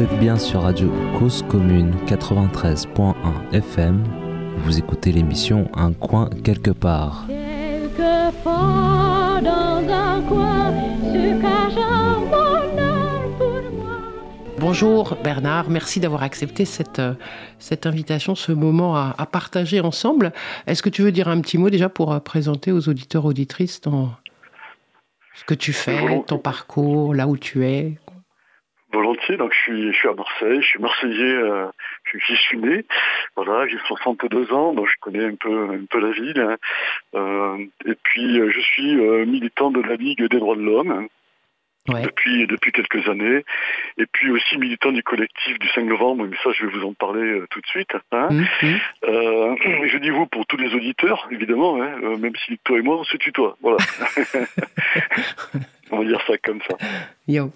Vous êtes bien sur Radio Cause Commune 93.1 FM. Vous écoutez l'émission Un coin quelque part. Quelquefois dans un coin se cache pour moi. Bonjour Bernard, merci d'avoir accepté cette, euh, cette invitation, ce moment à, à partager ensemble. Est-ce que tu veux dire un petit mot déjà pour euh, présenter aux auditeurs auditrices ton, ce que tu fais, ton parcours, là où tu es? Volontiers. Donc je suis, je suis à Marseille, je suis marseillais, euh, j'y suis né. Voilà, j'ai 62 ans, donc je connais un peu, un peu la ville. Hein. Euh, et puis euh, je suis euh, militant de la Ligue des droits de l'homme. Hein, depuis, depuis quelques années, et puis aussi militant du collectif du 5 novembre, mais ça je vais vous en parler tout de suite. Hein. Mmh, mmh. je dis vous pour tous les auditeurs, évidemment, hein, même si toi et moi on se tutoie. Voilà. on va dire ça comme ça. Yo.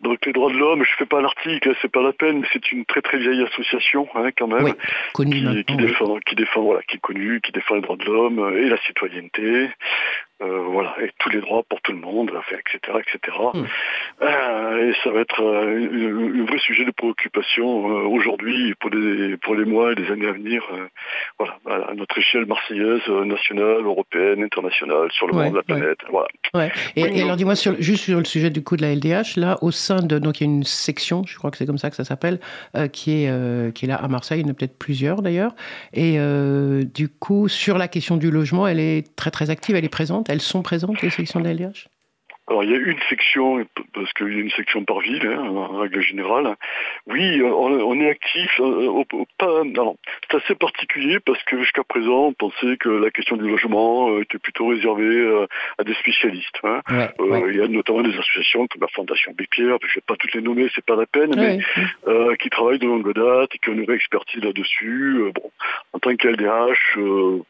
Donc les droits de l'homme, je fais pas l'article, c'est pas la peine, mais c'est une très très vieille association hein, quand même, qui, qui, défend, qui défend, voilà, qui est connue, qui défend les droits de l'homme et la citoyenneté, euh, voilà, et tous les droits pour tout le monde, etc., etc. Hmm. Euh, et ça va être euh, un vrai sujet de préoccupation aujourd'hui pour les pour les mois et les années à venir. voilà, à notre échelle marseillaise, nationale, européenne, internationale, sur le monde, la planète. Voilà. Ouais. Et, alors dis-moi juste sur le sujet du coup de la LDH, là au sein de donc il y a une section, je crois que c'est comme ça que ça s'appelle, qui est qui est là à Marseille, il y en a peut-être plusieurs d'ailleurs. Et du coup sur la question du logement, elle est très très active, elle est présente elles sont présentes, les sections de alors il y a une section, parce qu'il y a une section par ville, hein, en règle générale. Oui, on, est actif. Euh, pas, c'est assez particulier parce que jusqu'à présent, on pensait que la question du logement euh, était plutôt réservée euh, à des spécialistes. Hein. Il y a notamment des associations comme la Fondation Bépierre, je ne vais pas toutes les nommer, c'est pas la peine, mais qui travaillent de longue date et qui ont une vraie expertise là-dessus. bon, en tant qu'LDH,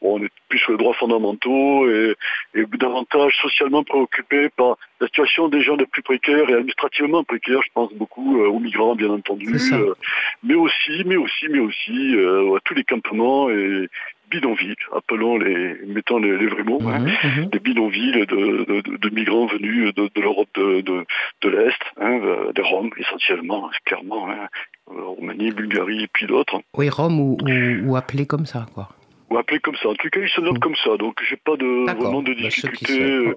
on est plus sur les droits fondamentaux et, et davantage socialement préoccupés par la situation des gens les plus précaires et administrativement précaires, je pense beaucoup euh, aux migrants bien entendu, euh, mais aussi, mais aussi, mais aussi euh, à tous les campements et bidonvilles, appelons les, mettons les, vrais mots, hein, des bidonvilles de, migrants venus de, l'Europe de, l'Est, hein, des Roms essentiellement, clairement, hein, Roumanie, Bulgarie et puis d'autres. Oui, Rome ou, ou, appelés comme ça, quoi ou appelés comme ça. En tout cas, ils se notent mm. comme ça, donc j'ai pas de vraiment de bah, difficulté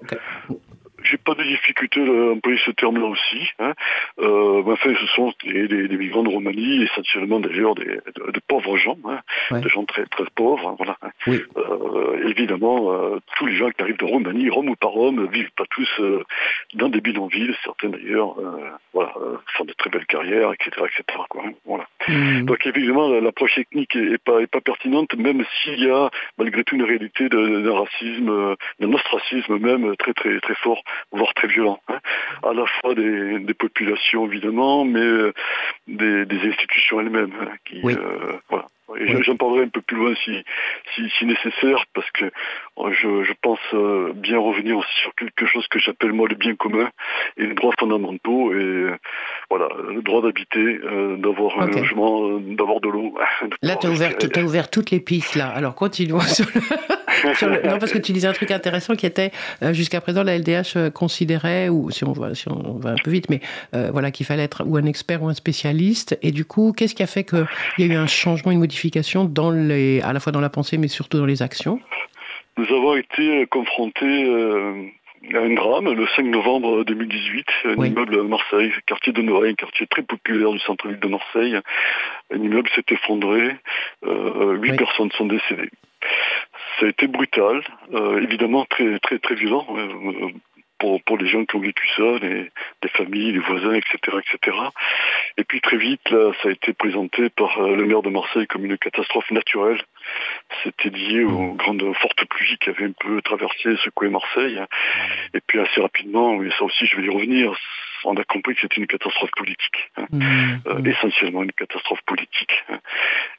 j'ai pas de difficulté à employer ce terme-là aussi. Hein. Euh, enfin, ce sont des, des, migrants de Roumanie, essentiellement d'ailleurs des, de, pauvres gens, hein, des gens très très pauvres. Hein. Euh, évidemment, euh, tous les gens qui arrivent de Roumanie, Rome ou pas Rome, vivent pas tous dans des bidonvilles. Certains d'ailleurs, voilà, font de très belles carrières, etc., etc. Quoi, hein, voilà. Mmh. Donc évidemment, l'approche technique est, pas est pas pertinente, même s'il y a malgré tout une réalité d'un racisme, d'un ostracisme même très très très fort voire très violent, hein. à la fois des, populations évidemment, mais euh, des, institutions elles-mêmes. Hein, qui, euh, voilà. J'en parlerai un peu plus loin si, si, nécessaire, parce que euh, je, pense bien revenir sur quelque chose que j'appelle moi le bien commun et les droits fondamentaux et voilà le droit d'habiter, d'avoir un logement, d'avoir de l'eau. Là, tu as ouvert, ouvert toutes les pistes là. Alors continuons sur le... non, parce que tu disais un truc intéressant qui était euh, jusqu'à présent la LDH euh, considérait, ou si on va, si on va un peu vite, mais euh, voilà qu'il fallait être ou un expert ou un spécialiste. Et du coup, qu'est-ce qui a fait qu'il y a eu un changement, une modification dans les, à la fois dans la pensée, mais surtout dans les actions? Nous avons été confrontés à un drame le 5 novembre 2018, un immeuble à Marseille, quartier de Noailles, un quartier très populaire du centre-ville de Marseille. Un immeuble s'est effondré, huit personnes sont décédées. Ça a été brutal, euh, évidemment très très très violent euh, pour, pour les gens qui ont vécu ça, les, les familles, les voisins, etc., etc. Et puis très vite, là, ça a été présenté par euh, le maire de Marseille comme une catastrophe naturelle. C'était lié aux mmh. grandes fortes pluies qui avaient un peu traversé, secoué Marseille. Et puis assez rapidement, et ça aussi je vais y revenir, on a compris que c'était une catastrophe politique, hein. mmh. Euh, mmh. essentiellement une catastrophe politique. Hein.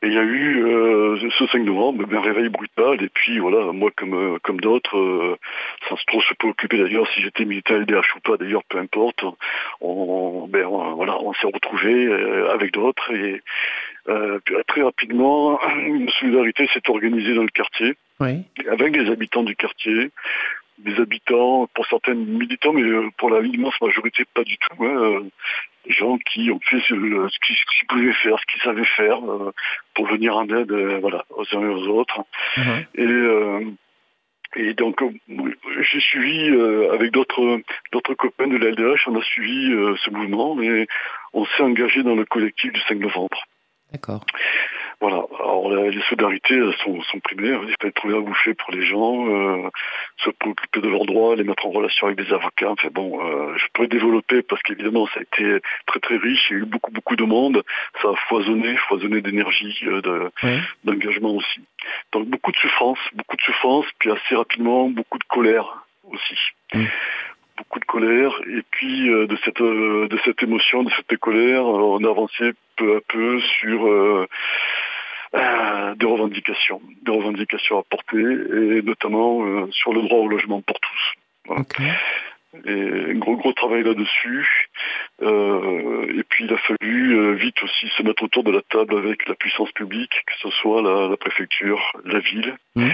Et il y a eu euh, ce 5 novembre un réveil brutal, et puis voilà, moi comme euh, comme d'autres, sans trop se préoccuper d'ailleurs si j'étais militaire LDH ou pas, d'ailleurs peu importe, on, ben, voilà, on s'est retrouvés avec d'autres et très rapidement, une solidarité s'est organisée dans le quartier, avec les habitants du quartier, des habitants, pour certains militants, mais pour la immense majorité pas du tout. Hein, des gens qui ont fait ce, qu'ils pouvaient faire, ce qu'ils savaient faire pour venir en aide voilà, aux uns et aux autres. Mhm. Et et donc, j'ai suivi avec d'autres d'autres copains de l'LDH, on a suivi ce mouvement et on s'est engagé dans le collectif du 5 novembre. D'accord. Voilà. Alors les solidarités sont, sont primaires. Il fallait trouver un boucher pour les gens, euh, se préoccuper de leurs droits, les mettre en relation avec des avocats. Enfin bon, euh, je pourrais développer parce qu'évidemment ça a été très très riche. Il y a eu beaucoup beaucoup de monde. Ça a foisonné, foisonné d'énergie, euh, d'engagement aussi. Donc beaucoup de souffrance, beaucoup de souffrance, puis assez rapidement beaucoup de colère aussi. Mmh beaucoup de colère et puis euh, de cette euh, de cette émotion, de cette colère, on a avancé peu à peu sur euh, des revendications, des revendications à porter et notamment sur le droit au logement pour tous. Et un gros gros travail là-dessus. Euh, et puis il a fallu euh, vite aussi se mettre autour de la table avec la puissance publique, que ce soit la, préfecture, la ville. Mmh.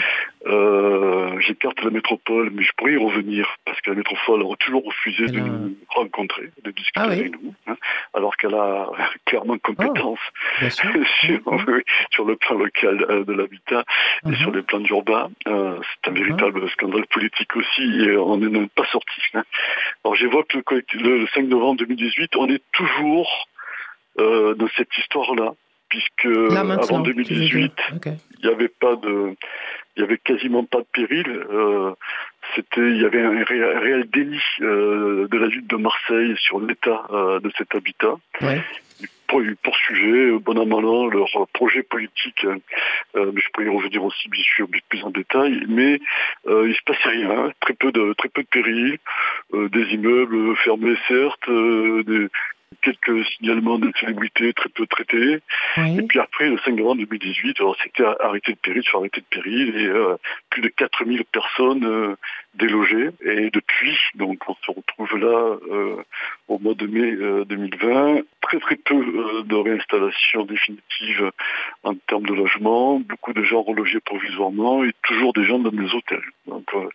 Euh, j'écarte la métropole, mais je pourrais y revenir parce que la métropole a toujours refusé de nous rencontrer, de discuter ah avec nous, hein, alors qu'elle a clairement compétence oh, mmh. sur, le plan local de l'habitat et mmh. sur les plans urbains. C'est un véritable scandale politique aussi et on n'est pas sorti. Hein. Alors j'évoque le, le 5 novembre 2018, on est toujours euh, dans cette histoire-là, puisque avant 2018, il n'y avait pas de, il y avait quasiment pas de péril. Euh, c'était, il y avait un réel, déni euh, de la ville de Marseille sur l'état de cet habitat. Ouais poursuivaient, bon an mal an, leur projet politique. Euh, mais je pourrais y revenir aussi, bien sûr, plus en détail. Mais euh, il se passait rien, très peu de très peu de périls, euh, des immeubles fermés certes, des, quelques signalements de célébrités très peu traités. Et puis après, le 5 novembre 2018, alors c'était arrêté de péril sur arrêté de péril et plus de 4000 personnes délogées. Et depuis, donc on se retrouve là au mois de mai 2020, très très peu euh, de réinstallation définitive en termes de logement, beaucoup de gens relogés provisoirement et toujours des gens dans des hôtels. Donc, euh,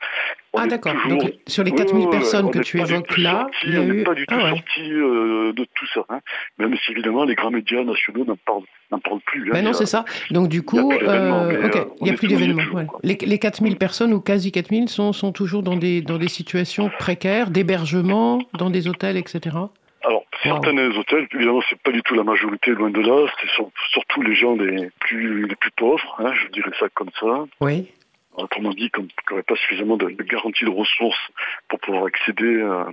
ah d'accord, donc sur les 4000 personnes que tu évoques là, il y a on n'est pas du tout ah, sorti euh, de tout ça, hein. même si évidemment les grands médias nationaux n'en parlent, parlent, plus. Hein. Ben non, c'est ça. Donc du coup, il n'y a plus d'événements. Les, les 4000 personnes ou quasi 4000 sont, sont toujours dans des, dans des situations précaires, d'hébergement, dans des hôtels, etc. Alors, certains hôtels, évidemment, c'est pas du tout la majorité, loin de là. C'est surtout les gens les plus, les plus pauvres, hein, je dirais ça comme ça. Oui. Autrement dit, qui n'auraient pas suffisamment de, de garantie de ressources pour pouvoir accéder à,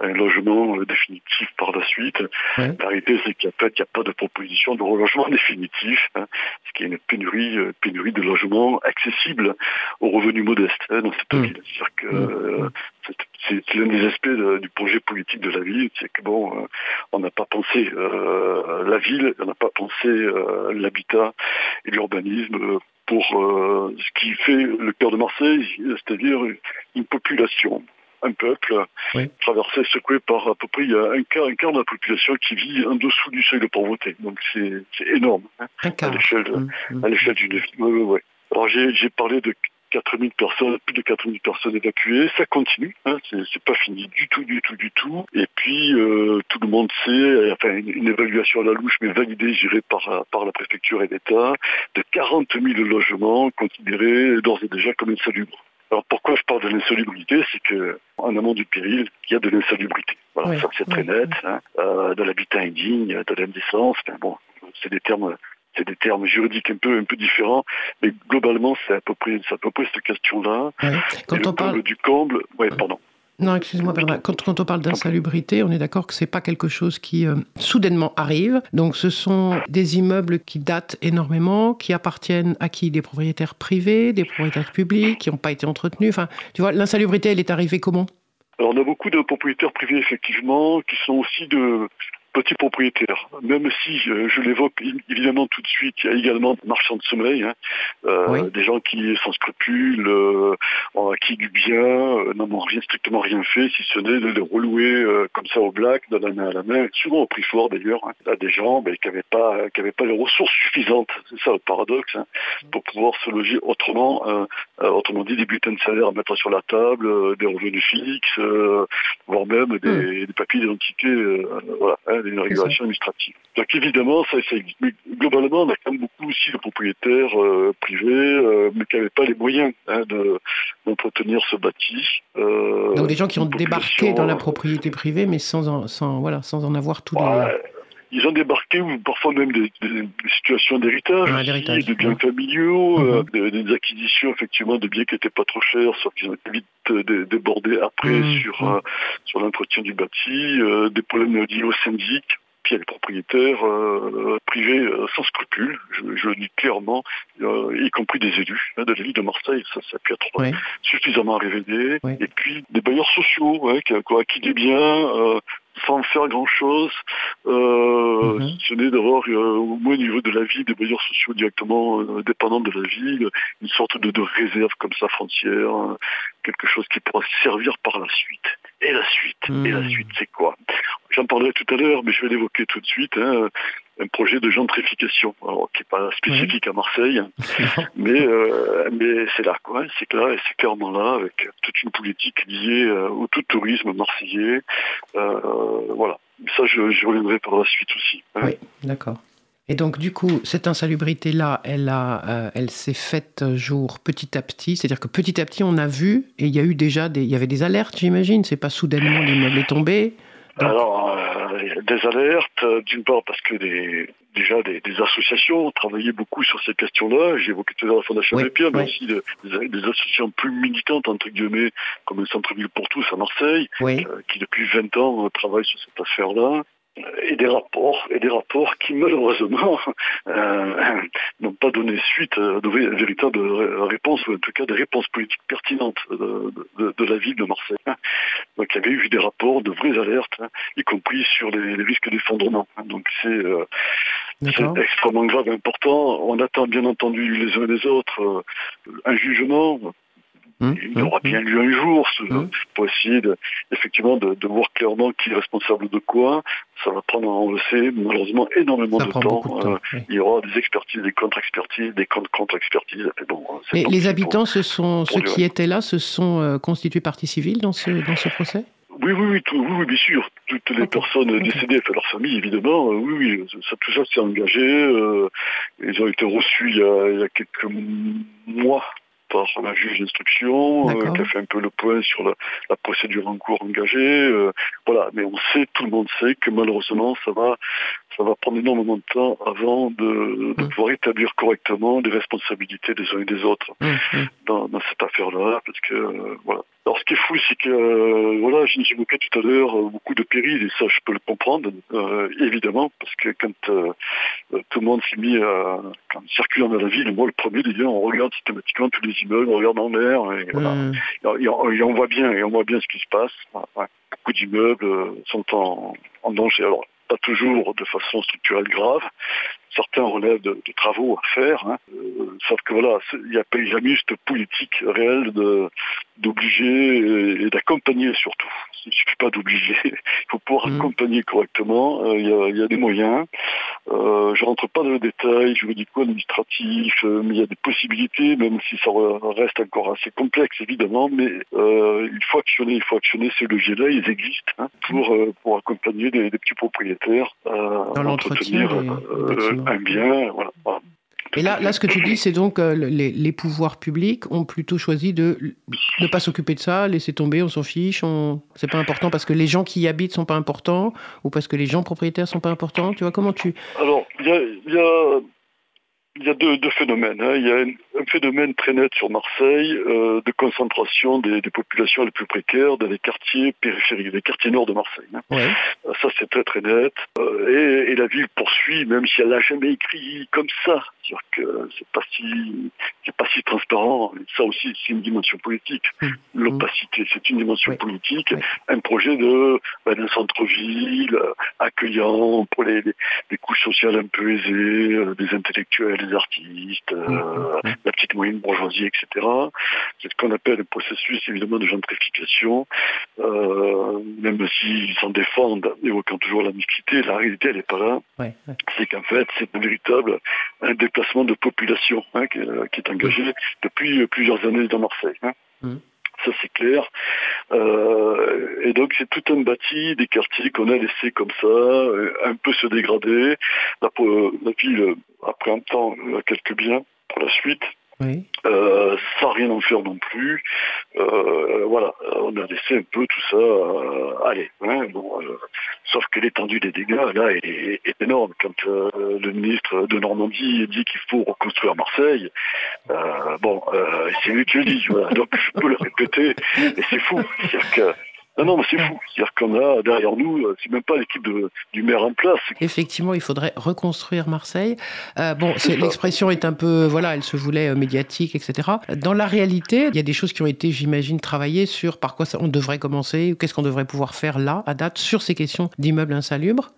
un logement euh, définitif par la suite. La réalité, c'est qu'il n'y a, pas de proposition de relogement définitif, hein, ce qui est une pénurie, euh, pénurie de logements accessibles aux revenus modestes hein, dans cette mmh. ville. C'est-à-dire que mmh. euh, c'est l'un des aspects du projet politique de la ville, c'est que bon, on n'a pas pensé la ville, on n'a pas pensé l'habitat et l'urbanisme pour ce qui fait le cœur de Marseille, c'est-à-dire une population un peuple traversé, secoué par à peu près un quart, un quart de la population qui vit en dessous du seuil de pauvreté. Donc c'est énorme hein, à l'échelle mmh, mmh. d'une ville. Alors j'ai parlé de 4000 personnes, plus de 4000 personnes évacuées. Ça continue, hein, c'est pas fini du tout, du tout, du tout. Et puis euh, tout le monde sait, enfin une, évaluation à la louche, mais validée, j'irai par par la préfecture et l'État, de 40 000 logements considérés d'ores et déjà comme insalubres. Alors pourquoi je parle de l'insalubrité? C'est qu'en amont du péril, il y a de l'insalubrité. Voilà, ça c'est très net. Hein. Euh, de l'habitat indigne, de l'indécence. bon, c'est des termes c'est des termes juridiques un peu un peu différents, mais globalement c'est à peu près à peu près cette question-là. Quand on parle du comble, ouais, pardon. Non, excuse-moi, quand, quand, on parle d'insalubrité, on est d'accord que c'est pas quelque chose qui euh, soudainement arrive. Donc, ce sont des immeubles qui datent énormément, qui appartiennent à qui? Des propriétaires privés, des propriétaires publics, qui n'ont pas été entretenus. Enfin, tu vois, l'insalubrité, elle est arrivée comment? Alors, on a beaucoup de propriétaires privés, effectivement, qui sont aussi de petits propriétaires. Même si je, l'évoque évidemment tout de suite, il y a également des marchands de sommeil, hein. euh, des gens qui, sans scrupules, euh, ont acquis du bien, euh, n'en ont rien, strictement rien fait, si ce n'est de les relouer comme ça au black, de la main à la main, souvent au prix fort d'ailleurs, hein, à des gens ben, qui n'avaient pas, qui pas les ressources suffisantes, c'est ça le paradoxe, hein, pour pouvoir se loger autrement, autrement dit des bulletins de salaire à mettre sur la table, des revenus fixes, voire même des, hmm. des papiers d'identité, voilà, une régulation administrative. Donc évidemment, ça, ça mais globalement, on a quand même beaucoup aussi de propriétaires euh, privés, euh, mais qui n'avaient pas les moyens hein, d'entretenir ce bâti. Euh, Donc des gens qui ont débarqué dans la propriété privée, mais sans en, sans, voilà, sans en avoir tous les ils ont débarqué ou parfois même des, situations d'héritage, de biens familiaux, mhm. des, acquisitions effectivement de biens qui n'étaient pas trop chers, sauf qu'ils ont été vite débordés après mhm. sur, mhm. sur l'entretien du bâti, des problèmes liés au syndic puis il y a les propriétaires euh, privés euh, sans scrupules, je, le dis clairement, euh, y compris des élus hein, de la ville de Marseille, ça s'appuie à trois, suffisamment révéler, et puis des bailleurs sociaux qui ont acquis des biens sans faire grand-chose, euh, mm ce n'est d'avoir au moins au niveau de la vie des bailleurs sociaux directement dépendants de la ville, une sorte de, de réserve comme ça frontière, quelque chose qui pourra servir par la suite. Et la suite, et la hmm. suite, c'est quoi? J'en parlerai tout à l'heure, mais je vais l'évoquer tout de suite. Hein, un projet de gentrification, qui n'est pas spécifique à Marseille, mais, euh, mais c'est là, quoi. C'est là, et c'est clairement là, avec toute une politique liée euh, au tout tourisme marseillais. Euh, voilà. Ça, je, je, reviendrai par la suite aussi. Hein. Oui, d'accord. Et donc, du coup, cette insalubrité-là, elle, a, euh, elle s'est faite jour petit à petit. C'est-à-dire que petit à petit, on a vu, et il y a eu déjà des, il y avait des alertes, j'imagine. C'est pas soudainement l'immeuble est tombé. Alors, euh, des alertes, euh, d'une part parce que des, déjà des, associations ont travaillé beaucoup sur ces questions-là. J'ai évoqué tout à l'heure la Fondation oui, Pierre, mais aussi des, associations plus militantes, entre guillemets, comme le Centre-Ville pour tous à Marseille, qui depuis 20 ans travaillent sur cette affaire-là et des rapports, et des rapports qui malheureusement euh, n'ont pas donné suite à de véritables réponses, ou en tout cas des réponses politiques pertinentes de, la ville de Marseille. Donc il y avait eu des rapports, de vraies alertes, hein, y compris sur les, risques d'effondrement. Donc euh, c'est extrêmement grave et important. On attend bien entendu les uns et les autres euh, un jugement Hum, il y aura hum, bien lieu un jour pour essayer de, effectivement de, voir clairement qui est responsable de quoi. Ça va prendre, on le sait, malheureusement énormément de temps. Euh, il y aura des expertises, des contre-expertises, des contre-expertises. Et, les habitants, ce sont ceux qui étaient là, se sont euh, constitués partie civile dans ce, dans ce procès? Oui, oui, oui, tout, oui, bien sûr. Toutes les personnes décédées, enfin leur famille, évidemment, euh, oui, oui, ça, tout ça s'est engagé. ils ont été reçus il y a quelques mois par la juge d'instruction, euh, qui a fait un peu le point sur la, procédure en cours engagée. Euh, voilà, mais on sait, tout le monde sait que malheureusement, ça va, ça va prendre énormément de temps avant de, mmh. pouvoir établir correctement les responsabilités des uns et des autres mmh, mmh. Dans, cette affaire-là, parce que euh, voilà. Alors ce qui est fou, c'est que euh, voilà, j'évoquais tout à l'heure beaucoup de périls, et ça je peux le comprendre, évidemment, parce que quand tout le monde s'est mis à quand circulant dans la ville, moi le premier d'ailleurs, on regarde systématiquement tous les immeubles, on regarde en l'air, et, voilà. et, on voit bien, et on voit bien ce qui se passe. Beaucoup d'immeubles sont en, en danger. Alors pas toujours de façon structurelle grave. Certains relèvent de, travaux à faire, hein. euh, sauf que voilà, il n'y a pas jamais juste politique réelle d'obliger et, d'accompagner surtout. Il ne suffit pas d'obliger, il faut pouvoir mmh. accompagner correctement. Euh, il y, a des moyens. Euh, je rentre pas dans le détail juridico-administratif, euh, mais il y a des possibilités, même si ça reste encore assez complexe évidemment, mais il faut actionner, il faut actionner ces leviers-là, ils existent hein, pour, pour accompagner des, petits propriétaires dans l'entretien un bien. Voilà. Et là, là, ce que tu dis, c'est donc euh, les, les, pouvoirs publics ont plutôt choisi de ne pas s'occuper de ça, laisser tomber, on s'en fiche, on... c'est pas important parce que les gens qui y habitent sont pas importants ou parce que les gens propriétaires sont pas importants. Tu vois comment tu Alors, il y a il y a deux, phénomènes. Hein. Il y a un, phénomène très net sur Marseille euh, de concentration des, populations les plus précaires dans les quartiers périphériques, les quartiers nord de Marseille. Hein. Ça, c'est très très net. Euh, et, la ville poursuit, même si elle n'a jamais écrit comme ça, C'est-à-dire que c'est pas si c'est pas si transparent. Ça aussi, c'est une dimension politique. Mmh. L'opacité, c'est une dimension politique. Un projet de ben, d'un centre-ville euh, accueillant pour les, les, couches sociales un peu aisées, euh, des intellectuels, des artistes, mmh. la petite moyenne bourgeoisie, etc. C'est ce qu'on appelle le processus évidemment de gentrification. même s'ils s'en défendent, évoquant toujours la mixité, la réalité elle n'est pas là. C'est qu'en fait c'est un véritable un déplacement de population hein, qui, est engagé depuis plusieurs années dans Marseille. Hein. Mmh. Ça c'est clair. Euh, et donc c'est tout un bâti des quartiers qu'on a laissé comme ça, euh, un peu se dégrader. La, la ville, après un temps, a quelques biens pour la suite. Euh, sans rien en faire non plus. Euh, voilà, on a laissé un peu tout ça euh, aller. Hein. sauf que l'étendue des dégâts, là, est, énorme. Quand le ministre de Normandie dit qu'il faut reconstruire Marseille, bon, c'est lui qui le dit. Donc je peux le répéter, et c'est fou. Que non, non, mais c'est fou. C'est-à-dire qu'on a derrière nous, euh, c'est même pas l'équipe du maire en place. Effectivement, il faudrait reconstruire Marseille. Euh, bon, l'expression est un peu, voilà, elle se voulait euh, médiatique, etc. Dans la réalité, il y a des choses qui ont été, j'imagine, travaillées sur par quoi on devrait commencer, qu'est-ce qu'on devrait pouvoir faire là, à date, sur ces questions d'immeubles insalubres.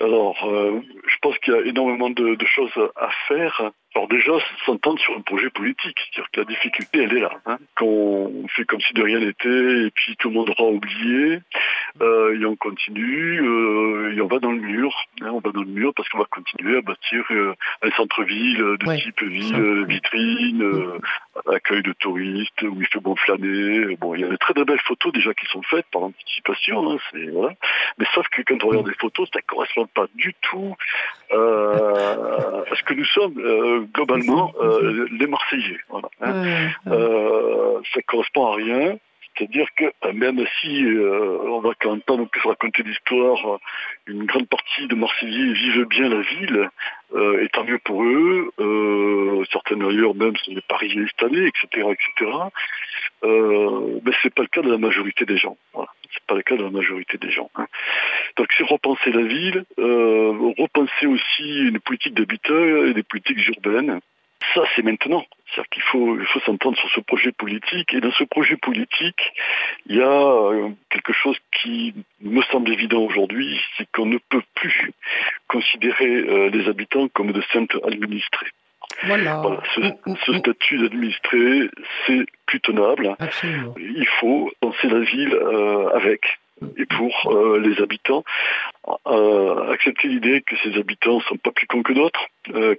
Alors, je pense qu'il y a énormément de, de choses à faire. Alors déjà, s'entendre sur un projet politique, c'est-à-dire que la difficulté, elle est là. Hein. Quand on fait comme si de rien n'était, et puis tout le monde aura oublié, euh, et on continue, euh, et on va dans le mur. Hein, on va dans le mur parce qu'on va continuer à bâtir euh, un centre-ville de type ville, vitrine, accueil de touristes, où il fait bon flâner. Bon, il y a de très belles photos déjà qui sont faites par anticipation. Hein, voilà. Mais sauf que quand on regarde les photos, ça ne correspond pas du tout à ce que nous sommes globalement euh, les Marseillais. Voilà, hein. euh, ça correspond à rien. C'est-à-dire que euh, même si on va quand même pas non plus raconter l'histoire, une grande partie de Marseillais vivent bien la ville, et tant mieux pour eux. certaines ailleurs même sont des Parisiens installés, etc., etc. mais c'est pas le cas de la majorité des gens. Voilà c'est pas le cas de la majorité des gens. Hein. Donc c'est repenser la ville, euh, repenser aussi une politique d'habitat et des politiques urbaines. Ça, c'est maintenant. C'est-à-dire qu'il faut, il faut s'entendre sur ce projet politique. Et dans ce projet politique, il y a euh, quelque chose qui me semble évident aujourd'hui, c'est qu'on ne peut plus considérer euh, les habitants comme de simples administrés. Voilà. Ce, mm, mm, mm. statut d'administré, c'est plus tenable. Il faut penser la ville euh, avec et pour euh, les habitants, euh, accepter l'idée que ces habitants ne sont pas plus cons que d'autres,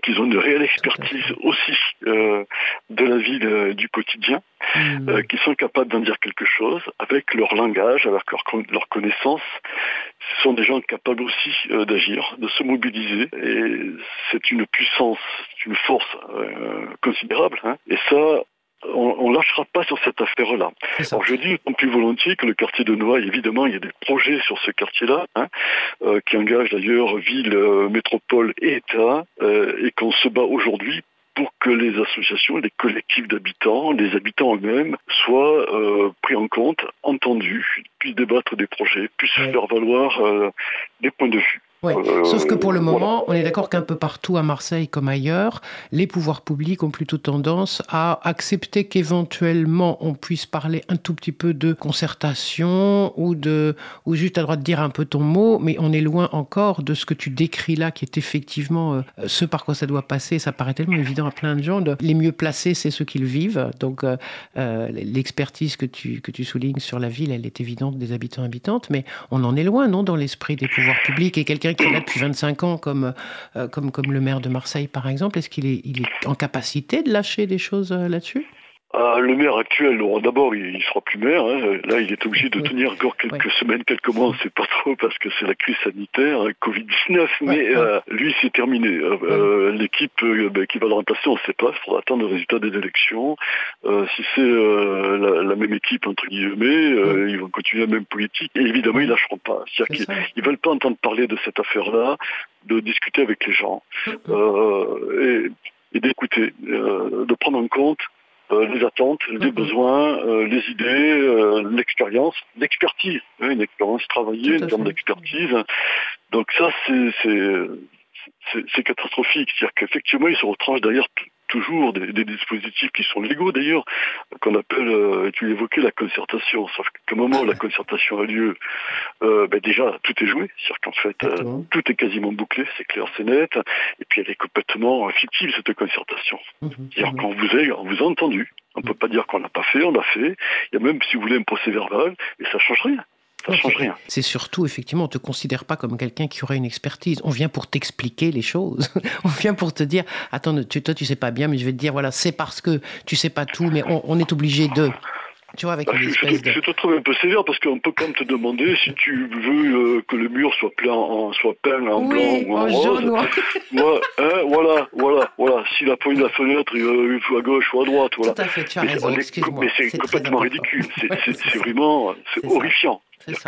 qu'ils ont une réelle expertise aussi de la ville du quotidien, qu'ils sont capables d'en dire quelque chose avec leur langage, avec leur, leur connaissance. Ce sont des gens capables aussi d'agir, de se mobiliser, et c'est une puissance, une force considérable. Hein. Et ça, on ne lâchera pas sur cette affaire-là. Alors je dis plus volontiers que le quartier de Noailles, évidemment, il y a des projets sur ce quartier-là, hein, euh, qui engagent d'ailleurs ville, euh, métropole et État, euh, et qu'on se bat aujourd'hui pour que les associations, les collectifs d'habitants, les habitants eux-mêmes soient pris en compte, entendus, puissent débattre des projets, puissent faire valoir des points de vue. Euh, Sauf que pour le moment, on est d'accord qu'un peu partout à Marseille comme ailleurs, les pouvoirs publics ont plutôt tendance à accepter qu'éventuellement on puisse parler un tout petit peu de concertation ou de ou juste à droit de dire un peu ton mot, mais on est loin encore de ce que tu décris là, qui est effectivement euh, ce par quoi ça doit passer. Ça paraît tellement évident à plein de gens. les mieux placés, c'est ceux qui le vivent. Donc euh, l'expertise que tu que tu soulignes sur la ville, elle est évidente des habitants habitantes, mais on en est loin, non, dans l'esprit des pouvoirs publics et quelqu'un qui est là depuis 25 ans, comme, euh, comme, comme le maire de Marseille, par exemple, est-ce qu'il est, il est en capacité de lâcher des choses euh, là-dessus? Ah, le maire actuel, d'abord, il, ne sera plus maire. Hein. Là, il est obligé de tenir encore quelques semaines, quelques mois, on ne sait pas trop, parce que c'est la crise sanitaire, hein, Covid-19. mais euh, lui, c'est terminé. L'équipe ben, qui va le remplacer, on ne sait pas. Il faudra attendre le résultat des élections. si c'est la, même équipe, entre guillemets, ils vont continuer la même politique. Et évidemment, ils lâcheront pas. C'est-à-dire qu'ils ne veulent pas entendre parler de cette affaire-là, de discuter avec les gens et, et d'écouter, de prendre en compte euh, les attentes, les besoins, euh, les idées, euh, l'expérience, l'expertise, hein, une expérience travaillée, une termes d'expertise. Donc ça, c'est c'est catastrophique. C'est-à-dire qu'effectivement, ils se retranchent derrière toujours des, dispositifs qui sont légaux d'ailleurs, qu'on appelle, euh, tu évoquais la concertation. Sauf qu'au moment où la concertation a lieu, euh, ben déjà tout est joué, c'est-à-dire qu'en fait euh, tout est quasiment bouclé, c'est clair, c'est net, et puis elle est complètement fictive cette concertation. Mmh, mmh, c'est-à-dire mmh. qu'on vous a, on vous a entendu, on ne peut pas dire qu'on l'a pas fait, on l'a fait. Il y a même, si vous voulez, un procès verbal, et ça change rien. Ça change rien. C'est surtout, effectivement, on ne te considère pas comme quelqu'un qui aurait une expertise. On vient pour t'expliquer les choses. on vient pour te dire, attends, tu, toi, tu sais pas bien, mais je vais te dire, voilà, c'est parce que tu sais pas tout, mais on est obligé de. Tu vois, avec une espèce je, te trouve un peu sévère parce qu'on peut quand même te demander si tu veux euh, que le mur soit, plein en, soit peint en blanc ou en, rose. Moi, hein, voilà, voilà, voilà. Si la poigne de la fenêtre il faut à gauche ou à droite, voilà. Tout à fait, tu as raison, Mais c'est complètement ridicule. C'est vraiment, c'est horrifiant.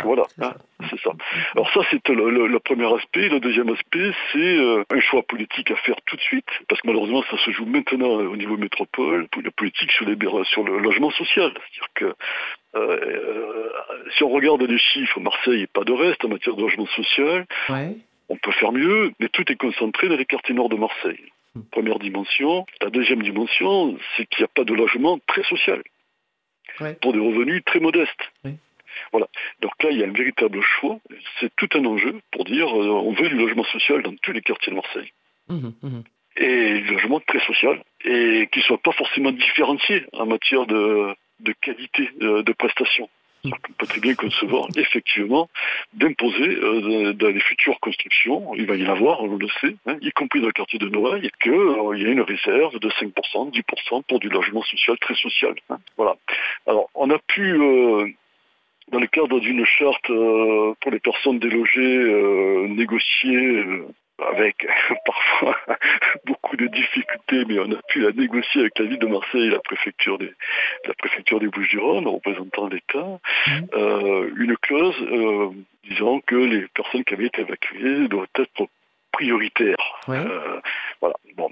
Voilà, hein, c'est ça. Alors ça, c'est le, premier aspect. Le deuxième aspect, c'est euh, un choix politique à faire tout de suite, parce que malheureusement, ça se joue maintenant au niveau métropole, la politique sur, les, sur le logement social. C'est-à-dire que euh, si on regarde les chiffres, Marseille n'est pas de reste en matière de logement social. On peut faire mieux, mais tout est concentré dans les quartiers nord de Marseille. Hmm. Première dimension. La deuxième dimension, c'est qu'il n'y a pas de logement très social. Pour des revenus très modestes. Voilà. Donc là, il y a un véritable choix. C'est tout un enjeu pour dire euh, on veut du logement social dans tous les quartiers de Marseille. Mmh, mmh. Et du logement très social et qui ne soit pas forcément différencié en matière de, qualité de, prestations. Mmh. On peut très bien concevoir effectivement d'imposer euh, dans les futures constructions, il va y en avoir, on le sait, hein, y compris dans le quartier de Noailles, qu'il euh, y ait une réserve de 5%, 10% pour du logement social très social. Hein. voilà. Alors on a pu dans le cadre d'une charte euh, pour les personnes délogées euh, négociée euh, avec parfois beaucoup de difficultés, mais on a pu la négocier avec la ville de Marseille et la préfecture des, la préfecture des Bouches-du-Rhône, représentant l'État, mmh. une clause disant que les personnes qui avaient été évacuées doivent être prioritaires. voilà. Bon.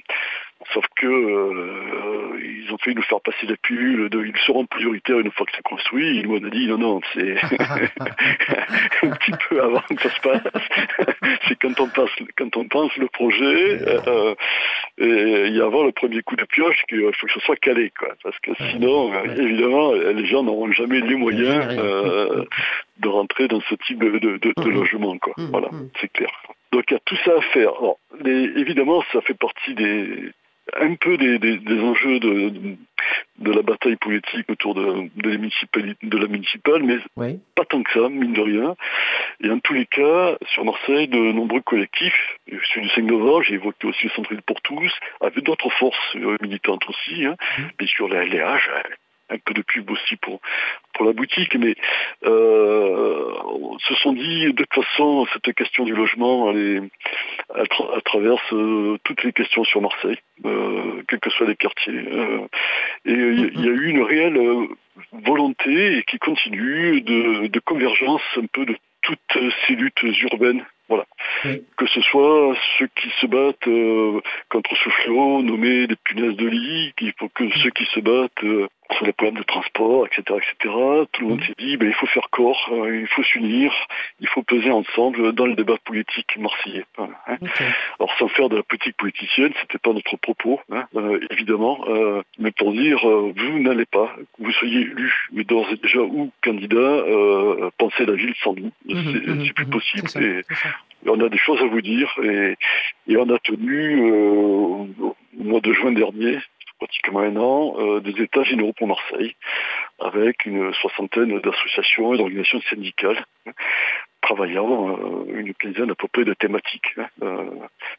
Sauf que euh, ils ont fait nous faire passer la pilule de ils seront prioritaires une fois que c'est construit. Ils m'ont dit non non c'est un petit peu avant que ça se passe. c'est quand on passe quand on pense le projet euh, et y avoir le premier coup de pioche qu'il faut que ce soit calé quoi. Parce que sinon évidemment les gens n'auront jamais les moyens euh, de rentrer dans ce type de, de, de, logement quoi. Voilà c'est clair. Donc il y a tout ça à faire. Alors, évidemment, ça fait partie des, un peu des, enjeux de, de, la bataille politique autour de, de, de la municipale, mais pas tant que ça, mine de rien. Et en tous les cas, sur Marseille, de nombreux collectifs, celui du 5 novembre, j'ai évoqué aussi le Centre pour tous, avec d'autres forces euh, militantes aussi, hein, mmh. bien sûr la LDH, un peu de pub aussi pour, pour la boutique, mais euh, se sont dit de toute façon cette question du logement elle, traverse euh, toutes les questions sur Marseille, euh, quels que soient les quartiers. Euh, et il y, a eu une réelle volonté et qui continue de, de convergence un peu de toutes ces luttes urbaines voilà. Que ce soit ceux qui se battent euh, contre ce fléau nommé des punaises de lit, qu'il faut que ceux qui se battent euh, sur les problèmes de transport, etc., etc. Tout le monde s'est dit, ben, il faut faire corps, euh, il faut s'unir, il faut peser ensemble dans le débat politique marseillais. Hein. Alors sans faire de la politique politicienne, c'était pas notre propos, hein, évidemment, mais pour dire, vous n'allez pas, vous soyez élu, mais d'ores et déjà ou candidat, pensez la ville sans nous, mhm, c'est mhm, plus possible. Et, on a des choses à vous dire et, on a tenu euh, au mois de juin dernier, pratiquement un an, euh, des états généraux pour Marseille, avec une soixantaine d'associations et d'organisations syndicales travaillant euh, une quinzaine à peu près de thématiques. Hein, euh,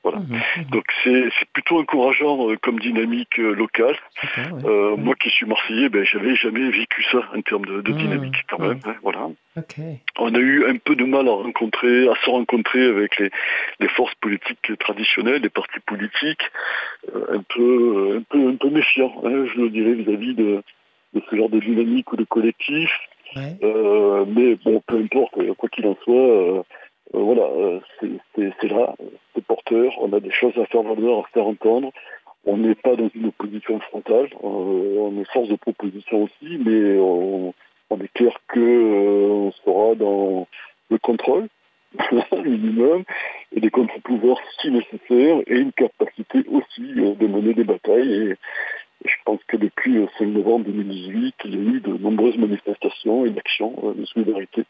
voilà. Mmh, mmh. Donc c'est plutôt encourageant euh, comme dynamique locale. Moi qui suis marseillais, ben, j'avais jamais vécu ça en termes de, mmh, dynamique quand même. Hein, voilà. On a eu un peu de mal à rencontrer, à se rencontrer avec les, forces politiques traditionnelles, les partis politiques, un peu, un peu, méfiants, hein, je le dirais, vis-à-vis de, de ce genre de dynamique ou de collectif. Euh, mais bon, peu importe, quoi qu'il en soit, euh, euh, voilà, c'est là, c'est porteur, on a des choses à faire valoir, à faire entendre. On n'est pas dans une opposition frontale, on est force de proposition aussi, mais on, est clair que on sera dans le contrôle, minimum, et des contre-pouvoirs si nécessaire, et une capacité aussi de mener des batailles. Je pense que depuis le 5 novembre 2018, il y a eu de nombreuses manifestations et d'actions de solidarité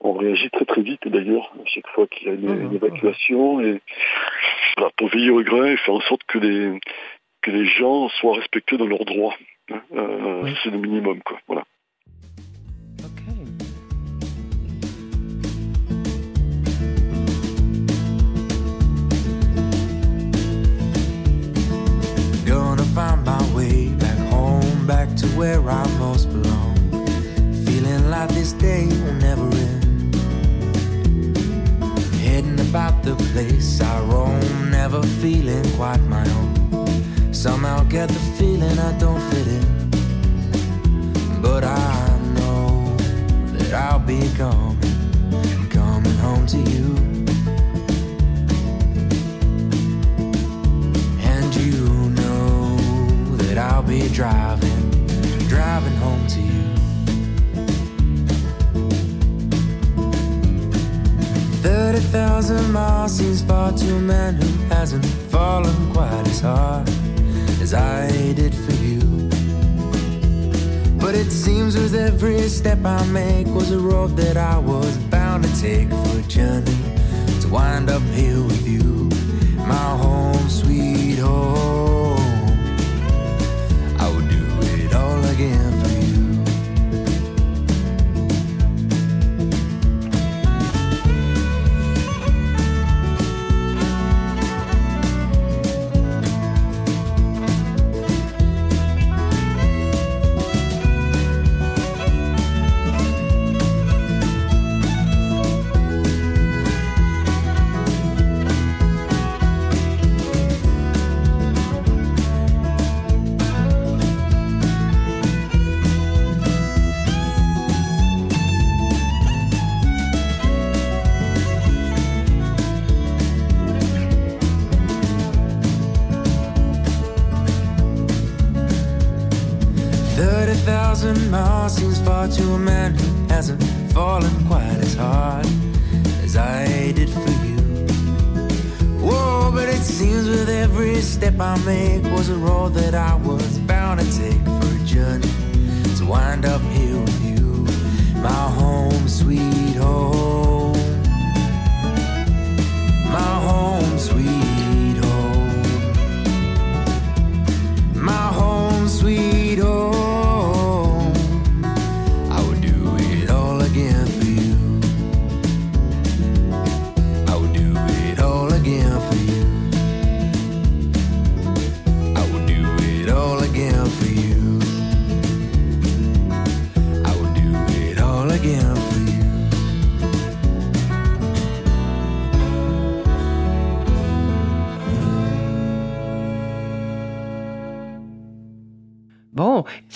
on réagit très très vite d'ailleurs à chaque fois qu'il y a une, mmh. évacuation et pour veiller au grain et faire en sorte que les que les gens soient respectés dans leurs droits. Hein. Euh, c'est le minimum quoi. Voilà. Where I most belong. Feeling like this day will never end. Heading about the place I roam, never feeling quite my own. Somehow get the feeling I don't fit in. But I know that I'll be coming, coming home to you. And you know that I'll be driving, driving home to you. 30,000 miles seems far to a man who hasn't fallen quite as hard as I did for you. But it seems with every step I make was a road that I was bound to take for a journey to wind up here with you, my home, sweet home. To a man who hasn't fallen quite as hard as I did for you. Whoa, but it seems with every step I make was a road that I was bound to take for a journey to wind up here with you, my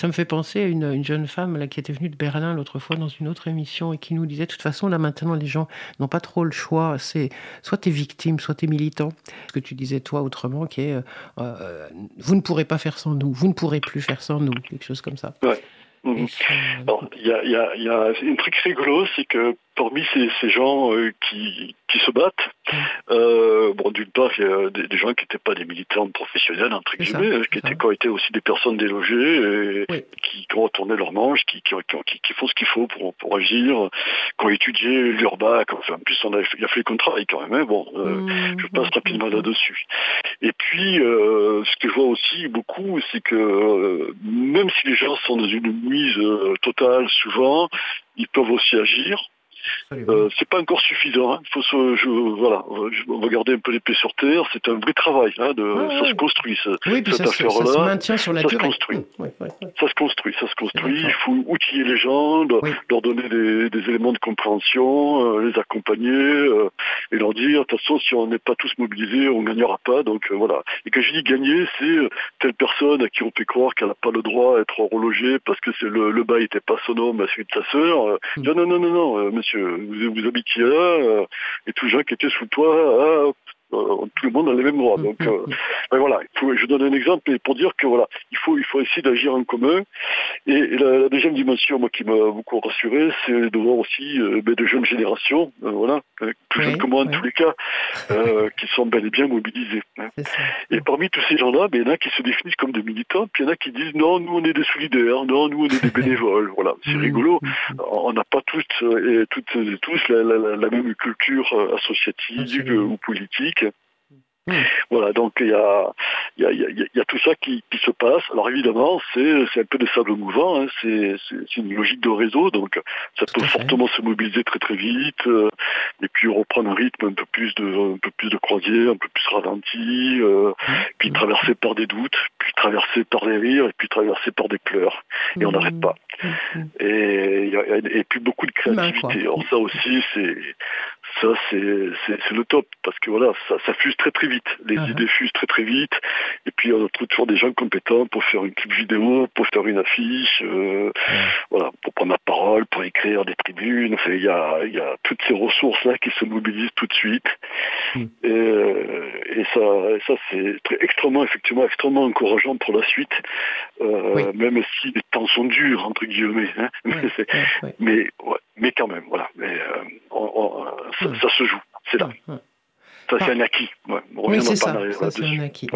Ça me fait penser à une, jeune femme là, qui était venue de Berlin l'autre fois dans une autre émission et qui nous disait, de toute façon, là maintenant, les gens n'ont pas trop le choix. C'est soit tu es victime, soit tu es militant. Ce que tu disais, toi, autrement, qui est, euh, euh, vous ne pourrez pas faire sans nous, vous ne pourrez plus faire sans nous, quelque chose comme ça. Ouais. Mhm. Il y, a, y, y a un truc rigolo, c'est que parmi ces, ces gens euh, qui, qui se battent, euh, bon, d'une part, il y a des, gens qui n'étaient pas des militants professionnels, entre guillemets, qui, étaient, qui ont été aussi des personnes délogées, et qui, ont retourné leur manche, qui, qui, qui, font ce qu'il faut pour, pour agir, qui ont étudié l'urbac, enfin, en plus, on a, il a fait le travail quand même, hein, bon, euh, mmh, je passe rapidement là-dessus. Et puis, euh, ce que je vois aussi beaucoup, c'est que même si les gens sont dans une mise totale souvent, ils peuvent aussi agir. Euh, c'est pas encore suffisant. Hein. Il faut se, je, voilà, on va garder un peu l'épée sur terre. C'est un vrai travail. Hein, de, ça se construit. Ça, oui, cette affaire-là, ça, se maintient sur la ça Se construit. ça se construit. Ça se construit. Il faut outiller les gens, leur donner des, des, éléments de compréhension, euh, les accompagner euh, et leur dire de toute façon, si on n'est pas tous mobilisés, on gagnera pas. Donc euh, voilà. Et quand je dis gagner, c'est telle personne à qui on peut croire qu'elle n'a pas le droit à être horlogée parce que c'est le, le bail n'était pas son homme, à celui de sa sœur. Mm. Non, non, non, non, non, monsieur vous, vous habitiez là, euh, et les gens qui étaient sous toi, ah, tout le monde a les mêmes droits. Donc, ben voilà, faut, je donne un exemple pour dire que voilà, il faut, il faut essayer d'agir en commun. Et, la, deuxième dimension, moi, qui m'a beaucoup rassuré, c'est de voir aussi ben, de jeunes générations, voilà, plus jeunes que moi en tous les cas, qui sont bel et bien mobilisés. Hein. Et parmi tous ces gens-là, ben, il y en a qui se définissent comme des militants, puis il y en a qui disent non, nous on est des solidaires, non, nous on est des bénévoles. Voilà, c'est rigolo. On n'a pas tous et toutes tous la, même culture associative ou politique. Hmm. Voilà, donc il y a, y, a, y a, tout ça qui, qui, se passe. Alors évidemment, c'est un peu des sables mouvants, hein. c'est une logique de réseau, donc ça peut fortement se mobiliser très très vite, euh, et puis reprendre un rythme un peu plus de, un peu plus de croisière, un peu plus ralenti, euh, hmm. puis traversé par des doutes, puis traversé par des rires, et puis traversé par des pleurs, et on hmm. n'arrête pas. Et, et, puis beaucoup de créativité. Alors ça aussi, c'est ça c'est le top parce que voilà ça, ça fuse très très vite. Les uh-huh. idées fusent très très vite. Et puis on trouve toujours des gens compétents pour faire une clip vidéo pour faire une affiche euh, voilà pour prendre la parole pour écrire des tribunes. Il y a, y a toutes ces ressources là qui se mobilisent tout de suite. Hmm. et, euh, et, ça ça c'est extrêmement effectivement extrêmement encourageant pour la suite. Euh, même si les temps sont durs entre guillemets hein. mais, mais quand même voilà. Mais on, ça, se joue, c'est là. Ça, c'est un acquis. oui, c'est ça, ça c'est un acquis.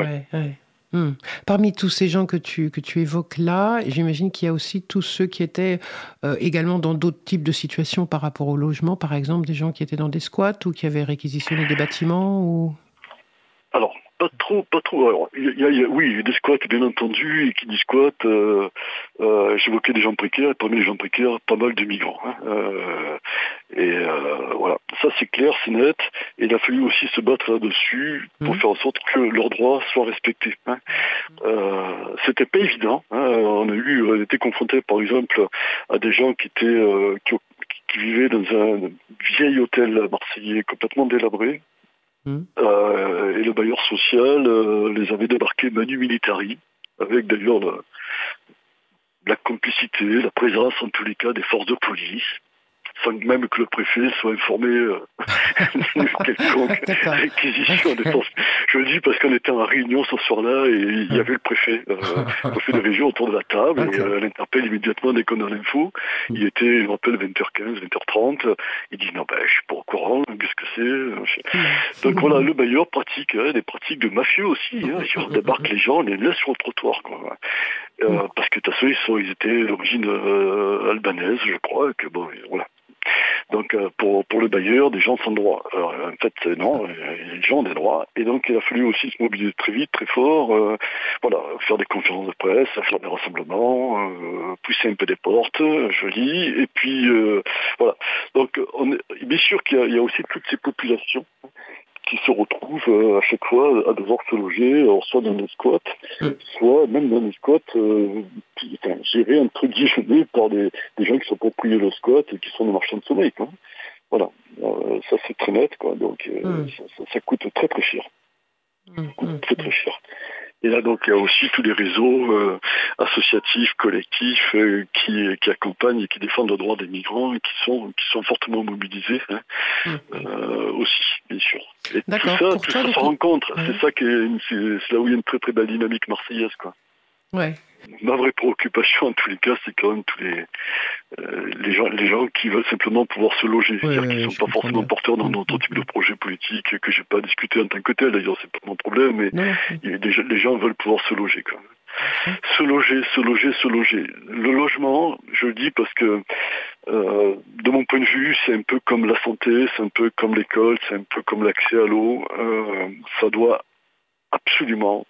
Parmi tous ces gens que tu, que tu évoques là, j'imagine qu'il y a aussi tous ceux qui étaient euh, également dans d'autres types de situations par rapport au logement, par exemple des gens qui étaient dans des squats ou qui avaient réquisitionné des bâtiments ou... Alors, pas trop, pas trop. Alors, il y, a, oui, des squats, bien entendu, et qui dit squat, euh, euh, j'évoquais des gens précaires, et parmi les gens précaires, pas mal de migrants. Hein. Euh, et voilà, ça c'est clair, c'est net, et il a fallu aussi se battre là-dessus pour mmh. faire en sorte que leurs droits soient respectés. Hein. C'était pas évident. Hein. On a eu, on était confronté, par exemple, à des gens qui étaient, qui, qui vivaient dans un vieil hôtel marseillais complètement délabré, Hmm. Euh, et le bailleur social euh, les avait débarqués manu militari, avec d'ailleurs la complicité, la présence en tous les cas des forces de police sans même que le préfet soit informé euh, quelconque réquisition des forces. Je le dis parce qu'on était en réunion ce soir-là et il y avait le préfet, euh, le préfet de région autour de la table et euh, elle interpelle immédiatement dès qu'on a l'info. Hmm. Il était, je rappelle, 20h15, 20h30. Il dit non ben je suis pas au courant, qu'est-ce que c'est hmm. Donc voilà, le bailleur pratique hein, des pratiques de mafieux aussi. Hein, il débarque les gens, les laisse sur le trottoir. Quoi. Euh, parce que de toute façon, ils, étaient d'origine euh, albanaise, je crois, que bon, voilà. Donc euh, pour, pour le bailleur, des gens sans droit. Alors, en fait, non, les gens ont des droits. Et donc il a fallu aussi se mobiliser très vite, très fort, voilà, faire des conférences de presse, faire des rassemblements, pousser un peu des portes, joli. Et puis voilà. Donc on bien sûr qu'il y, y, a aussi toutes ces populations qui se retrouvent euh, à chaque fois à devoir se loger, soit dans des squats, soit même dans des squats euh, gérés entre guillemets par des, des, gens qui sont propriétaires le squat et qui sont des marchands de sommeil. Quoi. Voilà, euh, ça c'est très net, quoi. donc mm. ça, ça, coûte très très cher. Mm, très très cher. Et là, donc, il y a aussi tous les réseaux euh, associatifs, collectifs euh, qui, qui, accompagnent et qui défendent le droit des migrants et qui sont, qui sont fortement mobilisés hein, mmh. euh, aussi, bien sûr. Et tout ça, tout ça se rencontre. C'est ça qui c'est là où il y a une très très belle dynamique marseillaise, quoi. Ouais. Ma vraie préoccupation, en tous les cas, c'est quand même tous les, euh, les, gens, les gens qui veulent simplement pouvoir se loger, c'est-à-dire qui ne sont pas forcément porteurs d'autres mm, types mm, de mm. projets politiques que j'ai pas discuté en tant que tel. D'ailleurs, c'est pas mon problème, mais les gens veulent pouvoir se loger quand même. Se loger, se loger, se loger. Le logement, je le dis parce que, euh, de mon point de vue, c'est un peu comme la santé, c'est un peu comme l'école, c'est un peu comme l'accès à l'eau. Euh, ça doit absolument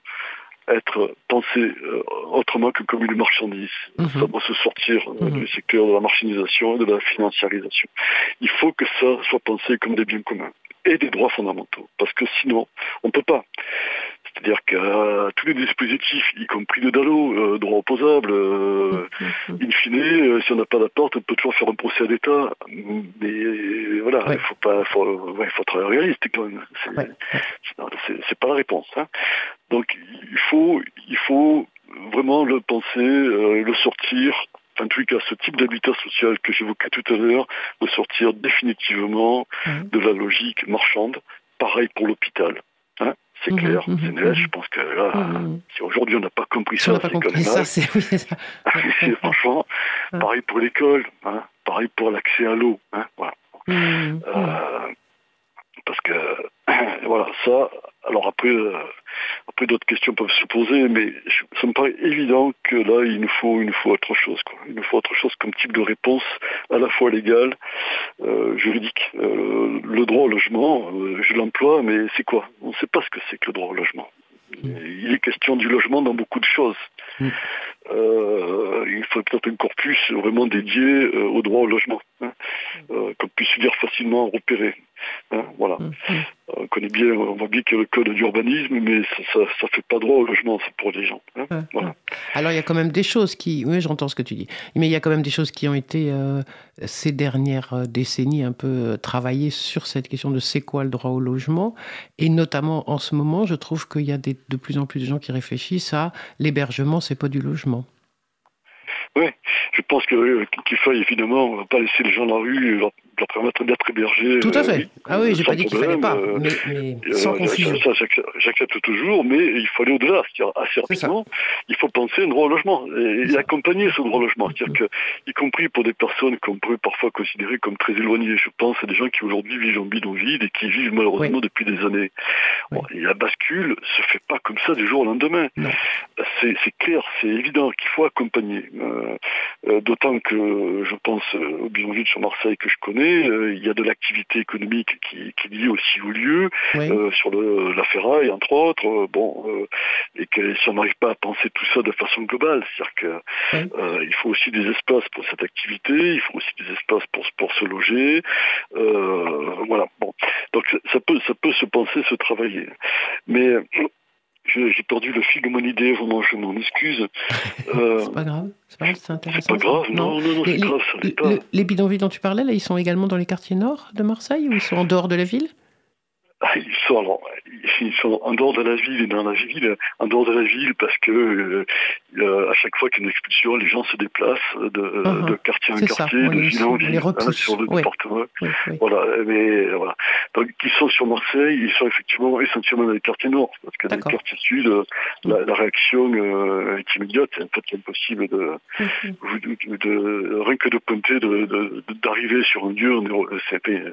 être pensé euh, autrement que comme une marchandise. Mhm. Ça doit se sortir euh, mhm. du secteur de la marchandisation et de la financiarisation. Il faut que ça soit pensé comme des biens communs et des droits fondamentaux. Parce que sinon, on ne peut pas. C'est-à-dire que euh, tous les dispositifs, y compris le DALO, euh, droit opposable, euh, mm-hmm. in fine, si on n'a pas d'apport, on peut toujours faire un procès à l'État. Mais voilà, il faut pas, faut, ouais, faut être réaliste quand même. C'est pas la réponse. Hein. Donc il faut, il faut vraiment le penser, le sortir. Enfin, en tout cas, ce type d'habitat social que j'évoquais tout à l'heure, de sortir définitivement mm-hmm. de la logique marchande. Pareil pour l'hôpital c'est mmh, clair, mmh, c'est net. Je pense que là, si aujourd'hui on n'a pas compris ça, c'est même ça, c'est franchement, pareil pour l'école, hein, pareil pour l'accès à l'eau. Hein, voilà. Euh, parce que voilà, ça, alors après, euh, après d'autres questions peuvent se poser, mais ça me paraît évident que là, il nous faut, il nous faut autre chose. Quoi. Il nous faut autre chose comme type de réponse, à la fois légale, euh, juridique. Euh, le droit au logement, je l'emploie, mais c'est quoi? On ne sait pas ce que c'est que le droit au logement. Il est question du logement dans beaucoup de choses. Mm. il faut peut-être un corpus vraiment dédié au droit au logement, hein, qu'on puisse lire facilement repérer. Hein, voilà. Mm, mm. On connaît bien, on voit bien qu'il y a le code d'urbanisme, mais ça ne fait pas droit au logement pour les gens. Hein, Alors il y a quand même des choses qui, oui, j'entends ce que tu dis, mais il y a quand même des choses qui ont été euh, ces dernières euh, décennies un peu euh, travaillées sur cette question de c'est quoi le droit au logement, et notamment en ce moment, je trouve qu'il y a de plus en plus de gens qui réfléchissent à l'hébergement, c'est pas du logement. Oui, je pense qu'il faille évidemment, on ne va pas laisser les gens dans la rue, leur permettre d'être hébergés. Tout à fait. Euh, ah oui, j'ai pas dit qu'il fallait pas, euh, mais, mais euh, sans confusion. Ça, j'accepte toujours, mais il faut aller au-delà. C'est-à-dire, assez rapidement, il faut penser un droit au logement et, accompagner ce droit au logement. C'est-à-dire que, y compris pour des personnes qu'on pourrait parfois considérer comme très éloignées, je pense à des gens qui aujourd'hui vivent en bidonville et qui vivent malheureusement depuis des années. la bascule se fait pas comme ça du jour au lendemain. C'est clair, c'est évident qu'il faut accompagner. D'autant que je pense au bidonville sur Marseille que je connais, euh, il y a de l'activité économique qui, est liée aussi au lieu, euh, sur le, la ferraille entre autres, euh, bon, et que si on n'arrive pas à penser tout ça de façon globale, c'est-à-dire qu'il faut aussi des espaces pour cette activité, il faut aussi des espaces pour, pour se loger, voilà. Bon, donc ça peut, ça peut se penser, se travailler, mais j'ai perdu le fil de mon idée, vraiment, je m'en excuse. Euh, c'est pas grave, c'est pas, c'est intéressant. C'est pas grave, non, non, non, c'est grave, ça n'est pas. les bidonvilles dont tu parlais, là, ils sont également dans les quartiers nord de Marseille ou ils sont en dehors de la ville? Ils sont, alors, ils sont en dehors de la ville et dans la ville, en dehors de la ville parce que euh, à chaque fois qu'il y a une expulsion, les gens se déplacent de, uh-huh. de quartier en quartier, de ville en ville, hein, sur le département. Voilà, mais voilà. Donc, ils sont sur Marseille, ils sont effectivement essentiellement dans les quartiers nord, parce que dans les quartiers sud, la, la réaction euh, est immédiate. En fait, c'est impossible de, mm-hmm. de, rien que de pointer, d'arriver sur un lieu,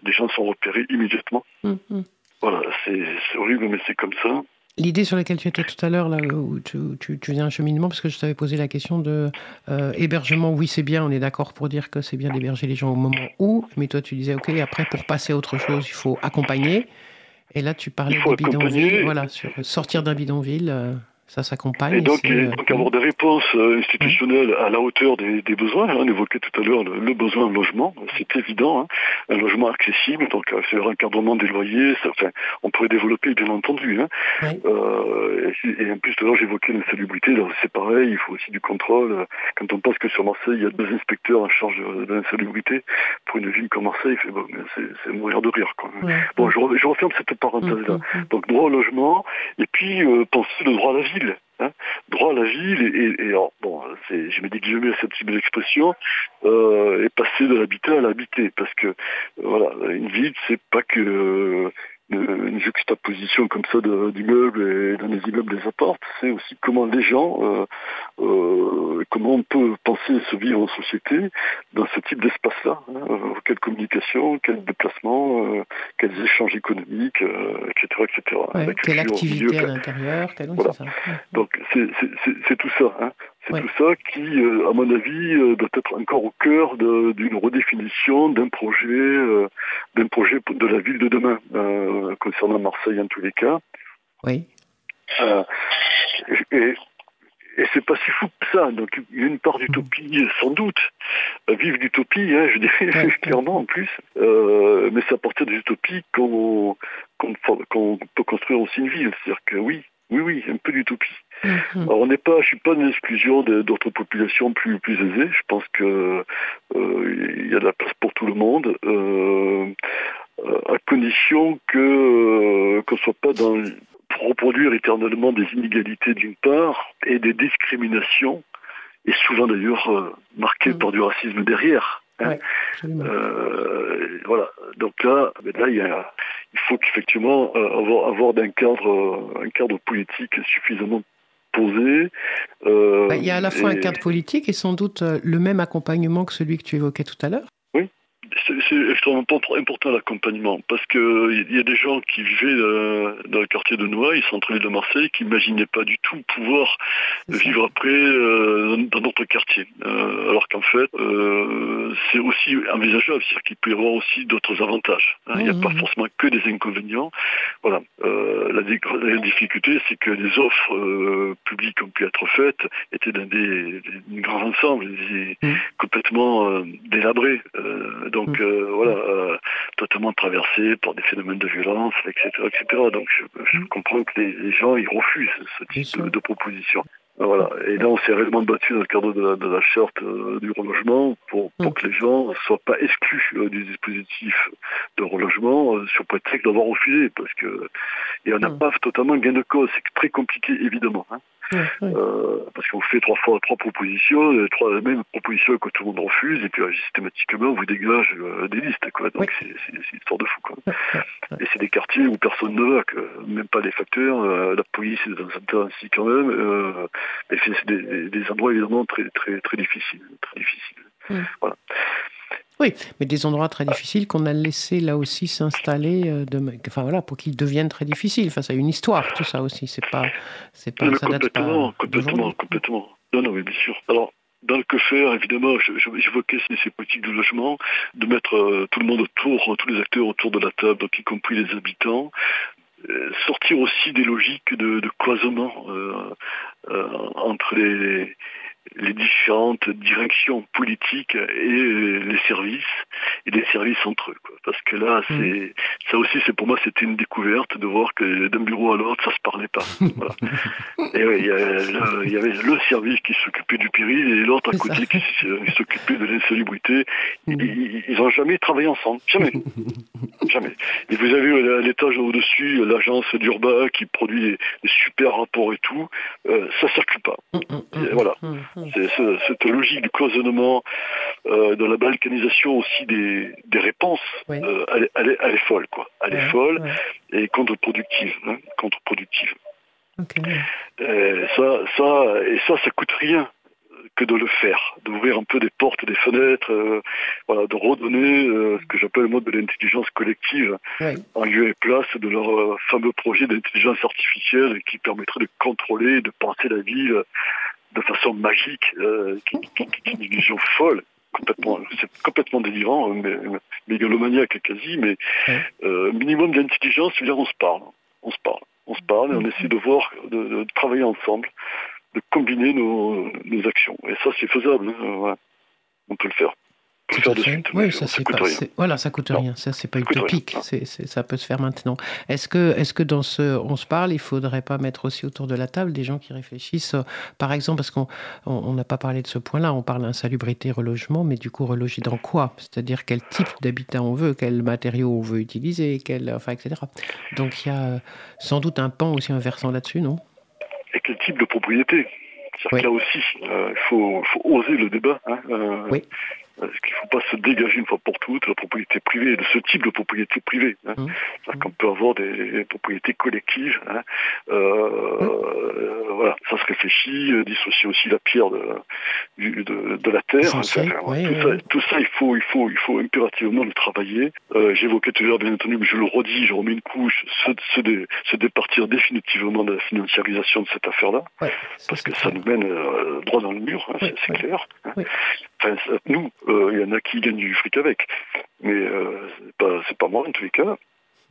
les gens sont repérés immédiatement. Mm-hmm. Voilà, c'est horrible, mais c'est comme ça. L'idée sur laquelle tu étais tout à l'heure, là où tu, tu, tu, un cheminement, parce que je t'avais posé la question de euh, hébergement, oui c'est bien, on est d'accord pour dire que c'est bien d'héberger les gens au moment où, mais toi tu disais, ok, après pour passer à autre chose, il faut accompagner. Et là tu parlais des bidonvilles, voilà, sur sortir d'un bidonville. Euh, ça s'accompagne. Et donc, euh, avoir des réponses euh, institutionnelles à la hauteur des, besoins. Hein, on évoquait tout à l'heure le, besoin de logement, c'est évident. Hein, un logement accessible, donc euh, c'est le encadrement des loyers, ça, enfin, on pourrait développer bien entendu. Hein. et, en plus, tout à l'heure j'évoquais l'insalubrité, c'est pareil, il faut aussi du contrôle. Quand on pense que sur Marseille, il y a deux inspecteurs en charge de l'insalubrité, pour une ville comme Marseille, c'est mourir de rire. Quoi. Bon, je, je, referme cette parenthèse-là. Mm, mm, mm. Donc droit au logement, et puis penser le droit à la vie Hein. droit à la ville et, bon, je mets des guillemets à cette type d'expression, euh, et passer de l'habiter à l'habiter, parce que euh, voilà, une ville c'est pas que euh, une juxtaposition comme ça d'immeubles et dans les immeubles les apporte, c'est aussi comment les gens, euh, euh, comment on peut penser se vivre en société dans ce type d'espace-là. Hein, euh, quelle communication, quel déplacement, quels échanges économiques, etc. etc. quelle activité à l'intérieur, Donc c'est tout ça. Hein. C'est tout ça qui, euh, à mon avis, euh, doit être encore au cœur d'une redéfinition d'un projet, euh, d'un projet de la ville de demain, concernant Marseille en tous les cas. Oui. et, et c'est pas si fou que ça. Donc il y a une part d'utopie, sans doute. vive l'utopie, hein, je dirais clairement en plus. mais c'est à partir de l'utopie qu'on peut construire aussi une ville. C'est-à-dire que oui, oui, oui, un peu d'utopie. Alors on n'est pas, je suis pas une exclusion d'autres populations plus plus aisées. Je pense que euh, il y a de la place pour tout le monde, euh, à condition que euh, qu'on soit pas dans pour reproduire éternellement des inégalités d'une part et des discriminations, et souvent d'ailleurs marquées mhm. par du racisme derrière. Hein. voilà. Donc là, ben là il y a il faut qu'effectivement avoir, avoir un cadre, un cadre politique suffisamment posé. Bah, il y a à la fois un cadre politique et sans doute le même accompagnement que celui que tu évoquais tout à l'heure c'est extrêmement important l'accompagnement parce qu'il y a des gens qui vivaient euh, dans le quartier de Noailles, centre-ville de Marseille, qui n'imaginaient pas du tout pouvoir vivre après euh, dans notre quartier. Euh, alors qu'en fait, c'est aussi envisageable, c'est-à-dire qu'il peut y avoir aussi d'autres avantages. Hein. Il n'y a pas mmh. forcément que des inconvénients. Voilà. La, difficulté, c'est que les offres publiques ont pu être faites étaient dans des, grands ensembles, mmh. complètement délabrés. donc donc euh, voilà, euh, totalement traversé par des phénomènes de violence, etc. etc. Donc je, mm. comprends que les, gens ils refusent ce type de, proposition. Voilà. Et là, on s'est réellement battu dans le cadre de la, charte euh, du relogement pour, mm. que les gens ne soient pas exclus du dispositif de relogement sur prétexte d'avoir refusé, parce que et on n'a mm. pas totalement gain de cause. C'est très compliqué, évidemment. Hein. Euh, parce qu'on fait trois fois trois propositions, les trois mêmes propositions que tout le monde refuse, et puis euh, systématiquement on vous dégage euh, des listes. Quoi. Donc c'est une histoire de fou. Quoi. Et c'est des quartiers où personne ne va, même pas les facteurs, la police est dans un temps ainsi quand même. mais c'est des, des, endroits évidemment très très très difficiles, très difficiles. Voilà. Oui, mais des endroits très difficiles qu'on a laissé là aussi s'installer, euh, de, enfin voilà, pour qu'ils deviennent très difficiles. Enfin, ça a une histoire, tout ça aussi. C'est pas, c'est pas, ça complètement, pas complètement, complètement. Non, non, mais bien sûr. Alors, dans le que faire, évidemment, j'évoquais ces politiques de logement, de mettre euh, tout le monde autour, tous les acteurs autour de la table, donc y compris les habitants, euh, sortir aussi des logiques de, de cloisonnement entre les, les différentes directions politiques et les services et les services entre eux quoi. parce que là mm. c'est ça aussi c'est pour moi c'était une découverte de voir que d'un bureau à l'autre ça se parlait pas. Voilà. et oui, il y, avait le service qui s'occupait du péril et l'autre à côté qui s'occupait de l'insalubrité. Mm. ils n'ont jamais travaillé ensemble. Jamais. Jamais. Et vous avez à l'étage au-dessus l'agence d'Urba qui produit des, super rapports et tout. Euh, ça circule pas. Mm, voilà c'est cette logique du cloisonnement, euh, de la balkanisation aussi des, réponses, euh, elle, est, folle, quoi. Elle est folle et contre-productive, hein, contre-productive. ça, ça, et ça, ça coûte rien que de le faire, d'ouvrir un peu des portes, des fenêtres, euh, voilà, de redonner ce que j'appelle le mode de l'intelligence collective en lieu et place de leur fameux projet d'intelligence artificielle qui permettrait de contrôler, de penser la ville de façon magique, euh, qui, est une illusion folle, complètement, c'est complètement délirant, euh, mais, mégalomaniaque quasi, mais euh, minimum d'intelligence, cest dire on se parle, on se parle, on se parle et on essaie de voir, de, travailler ensemble, de combiner nos, actions. Et ça, c'est faisable, hein, on peut le faire. Oui, ça, c'est pas, voilà, ça coûte rien. Ça, c'est pas utopique. C'est, ça peut se faire maintenant. Est-ce que, est-ce que dans ce, on se parle, il faudrait pas mettre aussi autour de la table des gens qui réfléchissent, euh, par exemple, parce qu'on on n'a pas parlé de ce point-là. On parle d'insalubrité, relogement, mais du coup, reloger dans quoi? C'est-à-dire quel type d'habitat on veut, quels matériaux on veut utiliser, quel, enfin, etc. Donc il y a euh, sans doute un pan aussi inversant là-dessus, non? Et quel type de propriété? Là aussi, euh, il faut, faut, oser le débat. Hein, oui. Parce qu'il ne faut pas se dégager une fois pour toutes la propriété privée, de ce type de propriété privée. Hein. Mmh. qu'on peut avoir des propriétés collectives. Hein. Euh, mmh. voilà, ça se réfléchit, euh, dissocier aussi la pierre de, de, de la terre. tout, Ça, tout, Ça, il faut, il faut, il faut impérativement le travailler. Euh, J'évoquais tout à l'heure, bien entendu, mais je le redis, je remets une couche, se, se, se départir définitivement de la financiarisation de cette affaire-là, parce que ça nous mène euh, droit dans le mur, hein, c'est clair. Enfin, nous, euh, il y en a qui gagnent du fric avec. Mais euh, c'est pas, moi en tous les cas.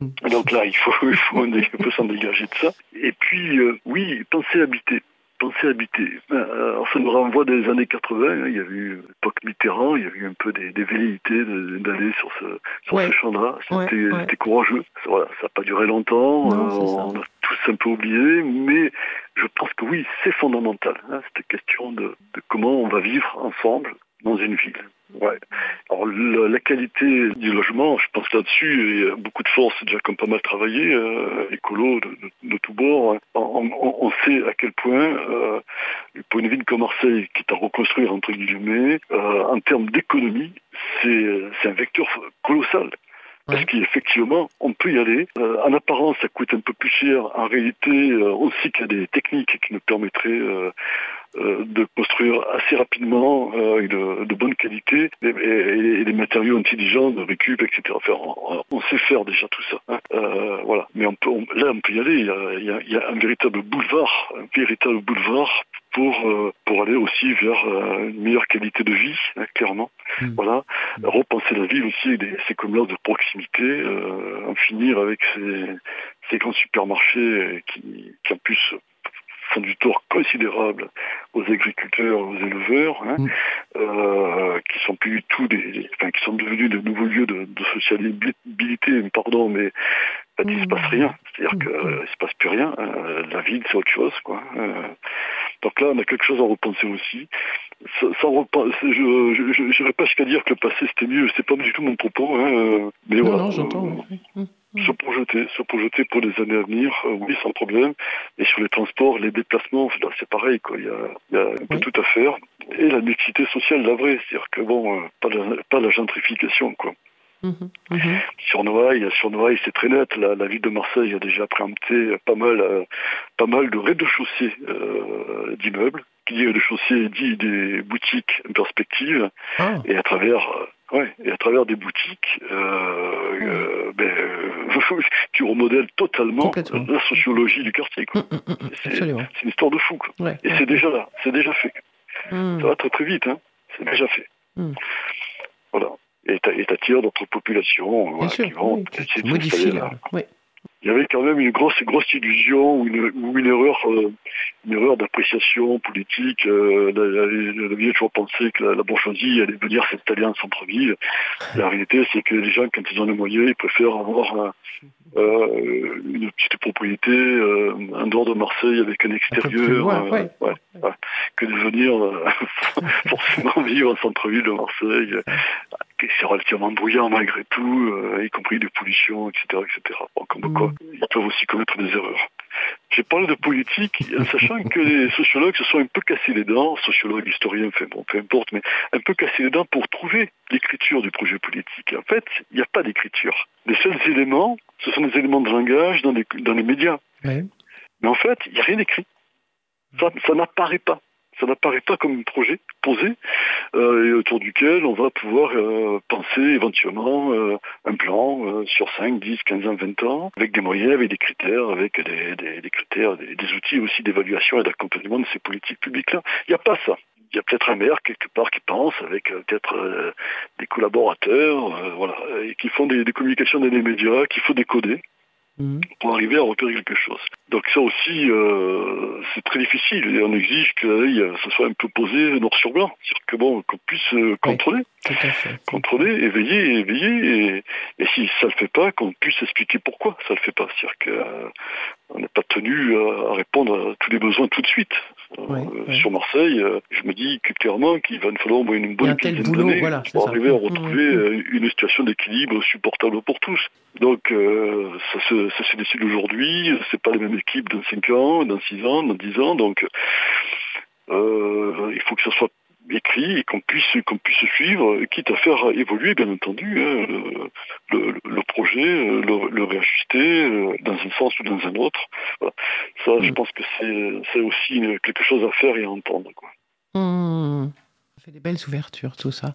Donc là, il faut, il faut, s'en dégager de ça. Et puis, euh, oui, penser habiter. Penser habiter. Alors ça nous renvoie des années 80. Hein. il y a eu l'époque Mitterrand, il y a eu un peu des, velléités d'aller sur ce, sur ce champ-là. C'était courageux. Voilà, ça n'a pas duré longtemps. on a tous un peu oublié, mais je pense que oui, c'est fondamental. Hein, cette question de, de comment on va vivre ensemble dans une ville. Ouais. Alors la, qualité du logement, je pense là-dessus, il y a beaucoup de forces déjà comme pas mal travaillé, euh, écolo de, de, tous bords. Hein. On, sait à quel point, euh, pour une ville comme Marseille, qui est à reconstruire entre guillemets, euh, en termes d'économie, c'est un vecteur colossal. Parce qu'effectivement, on peut y aller. Euh, en apparence, ça coûte un peu plus cher. En réalité, euh, on sait qu'il y a des techniques qui nous permettraient euh, de construire assez rapidement et de, bonne qualité et, des matériaux intelligents de récup, etc. Enfin, on, sait faire déjà tout ça. Hein. voilà. Mais on peut, là, on peut y aller. Il y, a, il y a un véritable boulevard, un véritable boulevard pour, euh, pour aller aussi vers euh, une meilleure qualité de vie, hein, clairement. Hmm. Voilà. Repenser la ville aussi avec ces commerces de proximité, euh, en finir avec ces, ces grands supermarchés qui, qui en plus font du tort considérable aux agriculteurs, aux éleveurs, hein, hmm. euh, qui sont plus du tout des, enfin, qui sont devenus de nouveaux lieux de, de sociabilité, pardon, mais il ne se passe hmm. rien. C'est-à-dire qu'il ne se passe plus rien. la ville, c'est autre chose, quoi. Donc là, on a quelque chose à repenser aussi. Sans, je n'irai pas jusqu'à dire que le passé c'était mieux, c'est pas du tout mon propos. Hein, euh, mais non, voilà, non, j'entends. Euh, se projeter, se projeter pour les années à venir, euh, oui, sans problème. Et sur les transports, les déplacements, c'est pareil, quoi. Il y a, il y a un peu tout à faire. Et la mixité sociale, la vraie, c'est-à-dire que bon, pas, la, pas la gentrification, quoi. Mhm, mhm. Sur Noailles, sur Noailles, c'est très net. La, ville de Marseille a déjà préempté pas mal, euh, pas mal de rez-de-chaussée euh, d'immeubles. Qui dit rez-de-chaussée dit des boutiques en perspective. Ah. Et à travers, euh, ouais, et à travers des boutiques, euh, ben, tu remodèles totalement la sociologie du quartier. Mm, mm, mm, c'est une histoire de fou. et c'est déjà là, c'est déjà fait. Ça va très très vite, hein. c'est déjà fait. Voilà et t'attires d'autres populations sûr, qui vont oui, là. Oui il y avait quand même une grosse grosse illusion ou une, ou une erreur euh, une erreur d'appréciation politique. Euh, la, la, toujours pensé que la, bourgeoisie allait venir s'installer en centre-ville. La réalité, c'est que les gens, quand ils ont les moyens, ils préfèrent avoir euh, une petite propriété euh, en dehors de Marseille avec un extérieur, un que de venir forcément vivre en centre-ville de Marseille c'est relativement bruyant malgré tout, y compris des pollutions, etc. etc. comme quoi, ils peuvent aussi commettre des erreurs. J'ai parlé de politique, sachant que les sociologues se sont un peu cassés les dents, sociologues, historiens, enfin bon, peu importe, mais un peu cassés les dents pour trouver l'écriture du projet politique. En fait, il n'y a pas d'écriture. Les seuls éléments, ce sont des éléments de langage dans les, dans les médias. Mais en fait, il n'y a rien écrit. ça n'apparaît pas ça n'apparaît pas comme un projet posé euh, et autour duquel on va pouvoir euh, penser éventuellement euh, un plan sur 5, 10, 15 ans, 20 ans, avec des moyens, avec des critères, avec des, critères, des, outils aussi d'évaluation et d'accompagnement de ces politiques publiques-là. Il n'y a pas ça. Il y a peut-être un maire quelque part qui pense avec peut-être des collaborateurs, voilà, et qui font des, des communications dans les médias qu'il faut décoder. Mhm. pour arriver à repérer quelque chose. Donc ça aussi, euh, c'est très difficile et on exige que ça soit un peu posé noir sur blanc, c'est-à-dire que bon, qu'on puisse euh, contrôler, contrôler, éveiller, éveiller, et, et si ça le fait pas, qu'on puisse expliquer pourquoi ça le fait pas, c'est-à-dire qu'on n'est pas tenu à répondre à tous les besoins tout de suite. Euh, sur Marseille, euh, je me dis clairement qu'il va nous falloir une bonne quinzaine d'années pour arriver à retrouver mmh, mmh. une situation d'équilibre supportable pour tous. Donc ça se, ça se décide aujourd'hui, c'est pas les mêmes équipes dans 5 ans, dans 6 ans, dans 10 ans, donc il faut que ça soit écrit et qu'on puisse qu'on puisse suivre, quitte à faire évoluer bien entendu hein, le, projet, le, réajuster dans un sens ou dans un autre. Ça, je mm. pense que c'est aussi quelque chose à faire et à entendre. Quoi. Mmh. Ça fait des belles ouvertures tout ça.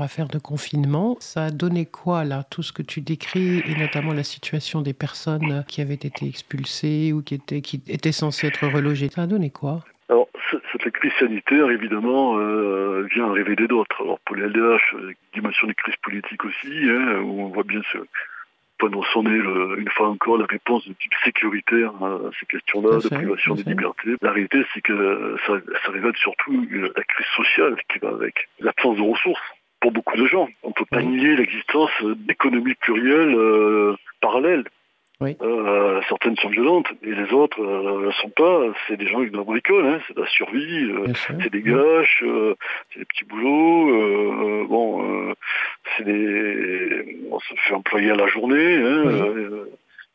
Leur affaire de confinement. Ça a donné quoi là, tout ce que tu décris, et notamment la situation des personnes qui avaient été expulsées ou qui étaient, qui étaient censées être relogées? Ça a donné quoi? Alors, cette crise sanitaire, évidemment, euh, vient révéler d'autres. Alors, pour les LDH, euh, dimension des crises politiques aussi, hein, où on voit bien ce, poindre son nez une fois encore la réponse de type sécuritaire à ces questions-là, de privation des libertés. La réalité, c'est que ça, révèle surtout la crise sociale qui va avec, l'absence de ressources pour beaucoup de gens. On ne peut pas nier l'existence d'économies plurielles euh, parallèles oui. Euh, certaines sont violentes et les autres ne euh, sont pas. C'est des gens qui doivent bricoler, hein. c'est de la survie, euh, c'est des gâches, c'est des petits boulots. bon, c'est des, on se fait employer à la journée, hein,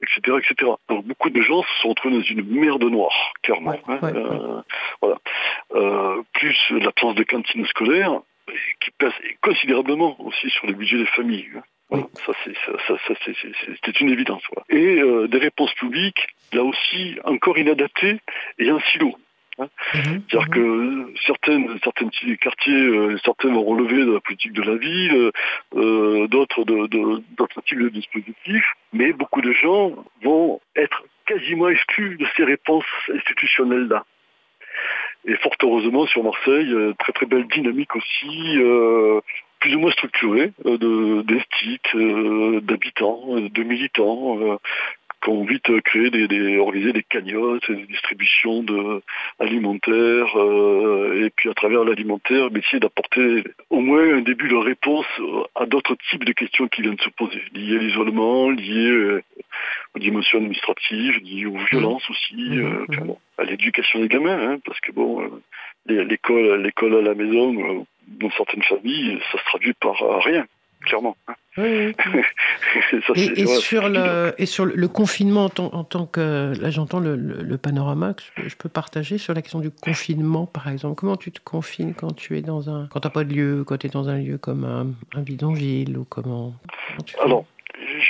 etc., etc. Donc beaucoup de gens se sont retrouvés dans une merde noire, clairement. Hein. voilà. plus l'absence de cantine scolaire qui pèse considérablement aussi sur le budget des familles. Ça, c'est une évidence. Et euh, des réponses publiques, là aussi, encore inadaptées et en silo. Hein. Mhm, C'est-à-dire que certaines, certains quartiers, euh, certains vont relever de la politique de la ville, euh, d'autres d'autres types de dispositifs, mais beaucoup de gens vont être quasiment exclus de ces réponses institutionnelles-là. Et fort heureusement sur Marseille, très très belle dynamique aussi, plus ou moins structuré euh, d'instituts, euh, d'habitants, euh, de militants qui ont vite créé des, des organisé des cagnottes, des distributions de alimentaires, et puis à travers l'alimentaire, essayer d'apporter au moins un début de réponse à d'autres types de questions qui viennent se poser, liées à l'isolement, liées aux dimensions administratives, liées aux violences aussi, mmh, mmh. à l'éducation des gamins, hein, parce que bon, l'école, l'école à la maison, dans certaines familles, ça se traduit par rien, clairement. et, sur le, et sur le confinement en, tant que là j'entends le, panorama que je, peux partager sur la question du confinement par exemple. Comment tu te confines quand tu es dans un quand t'as pas de lieu quand tu es dans un lieu comme un, bidonville ou comment, alors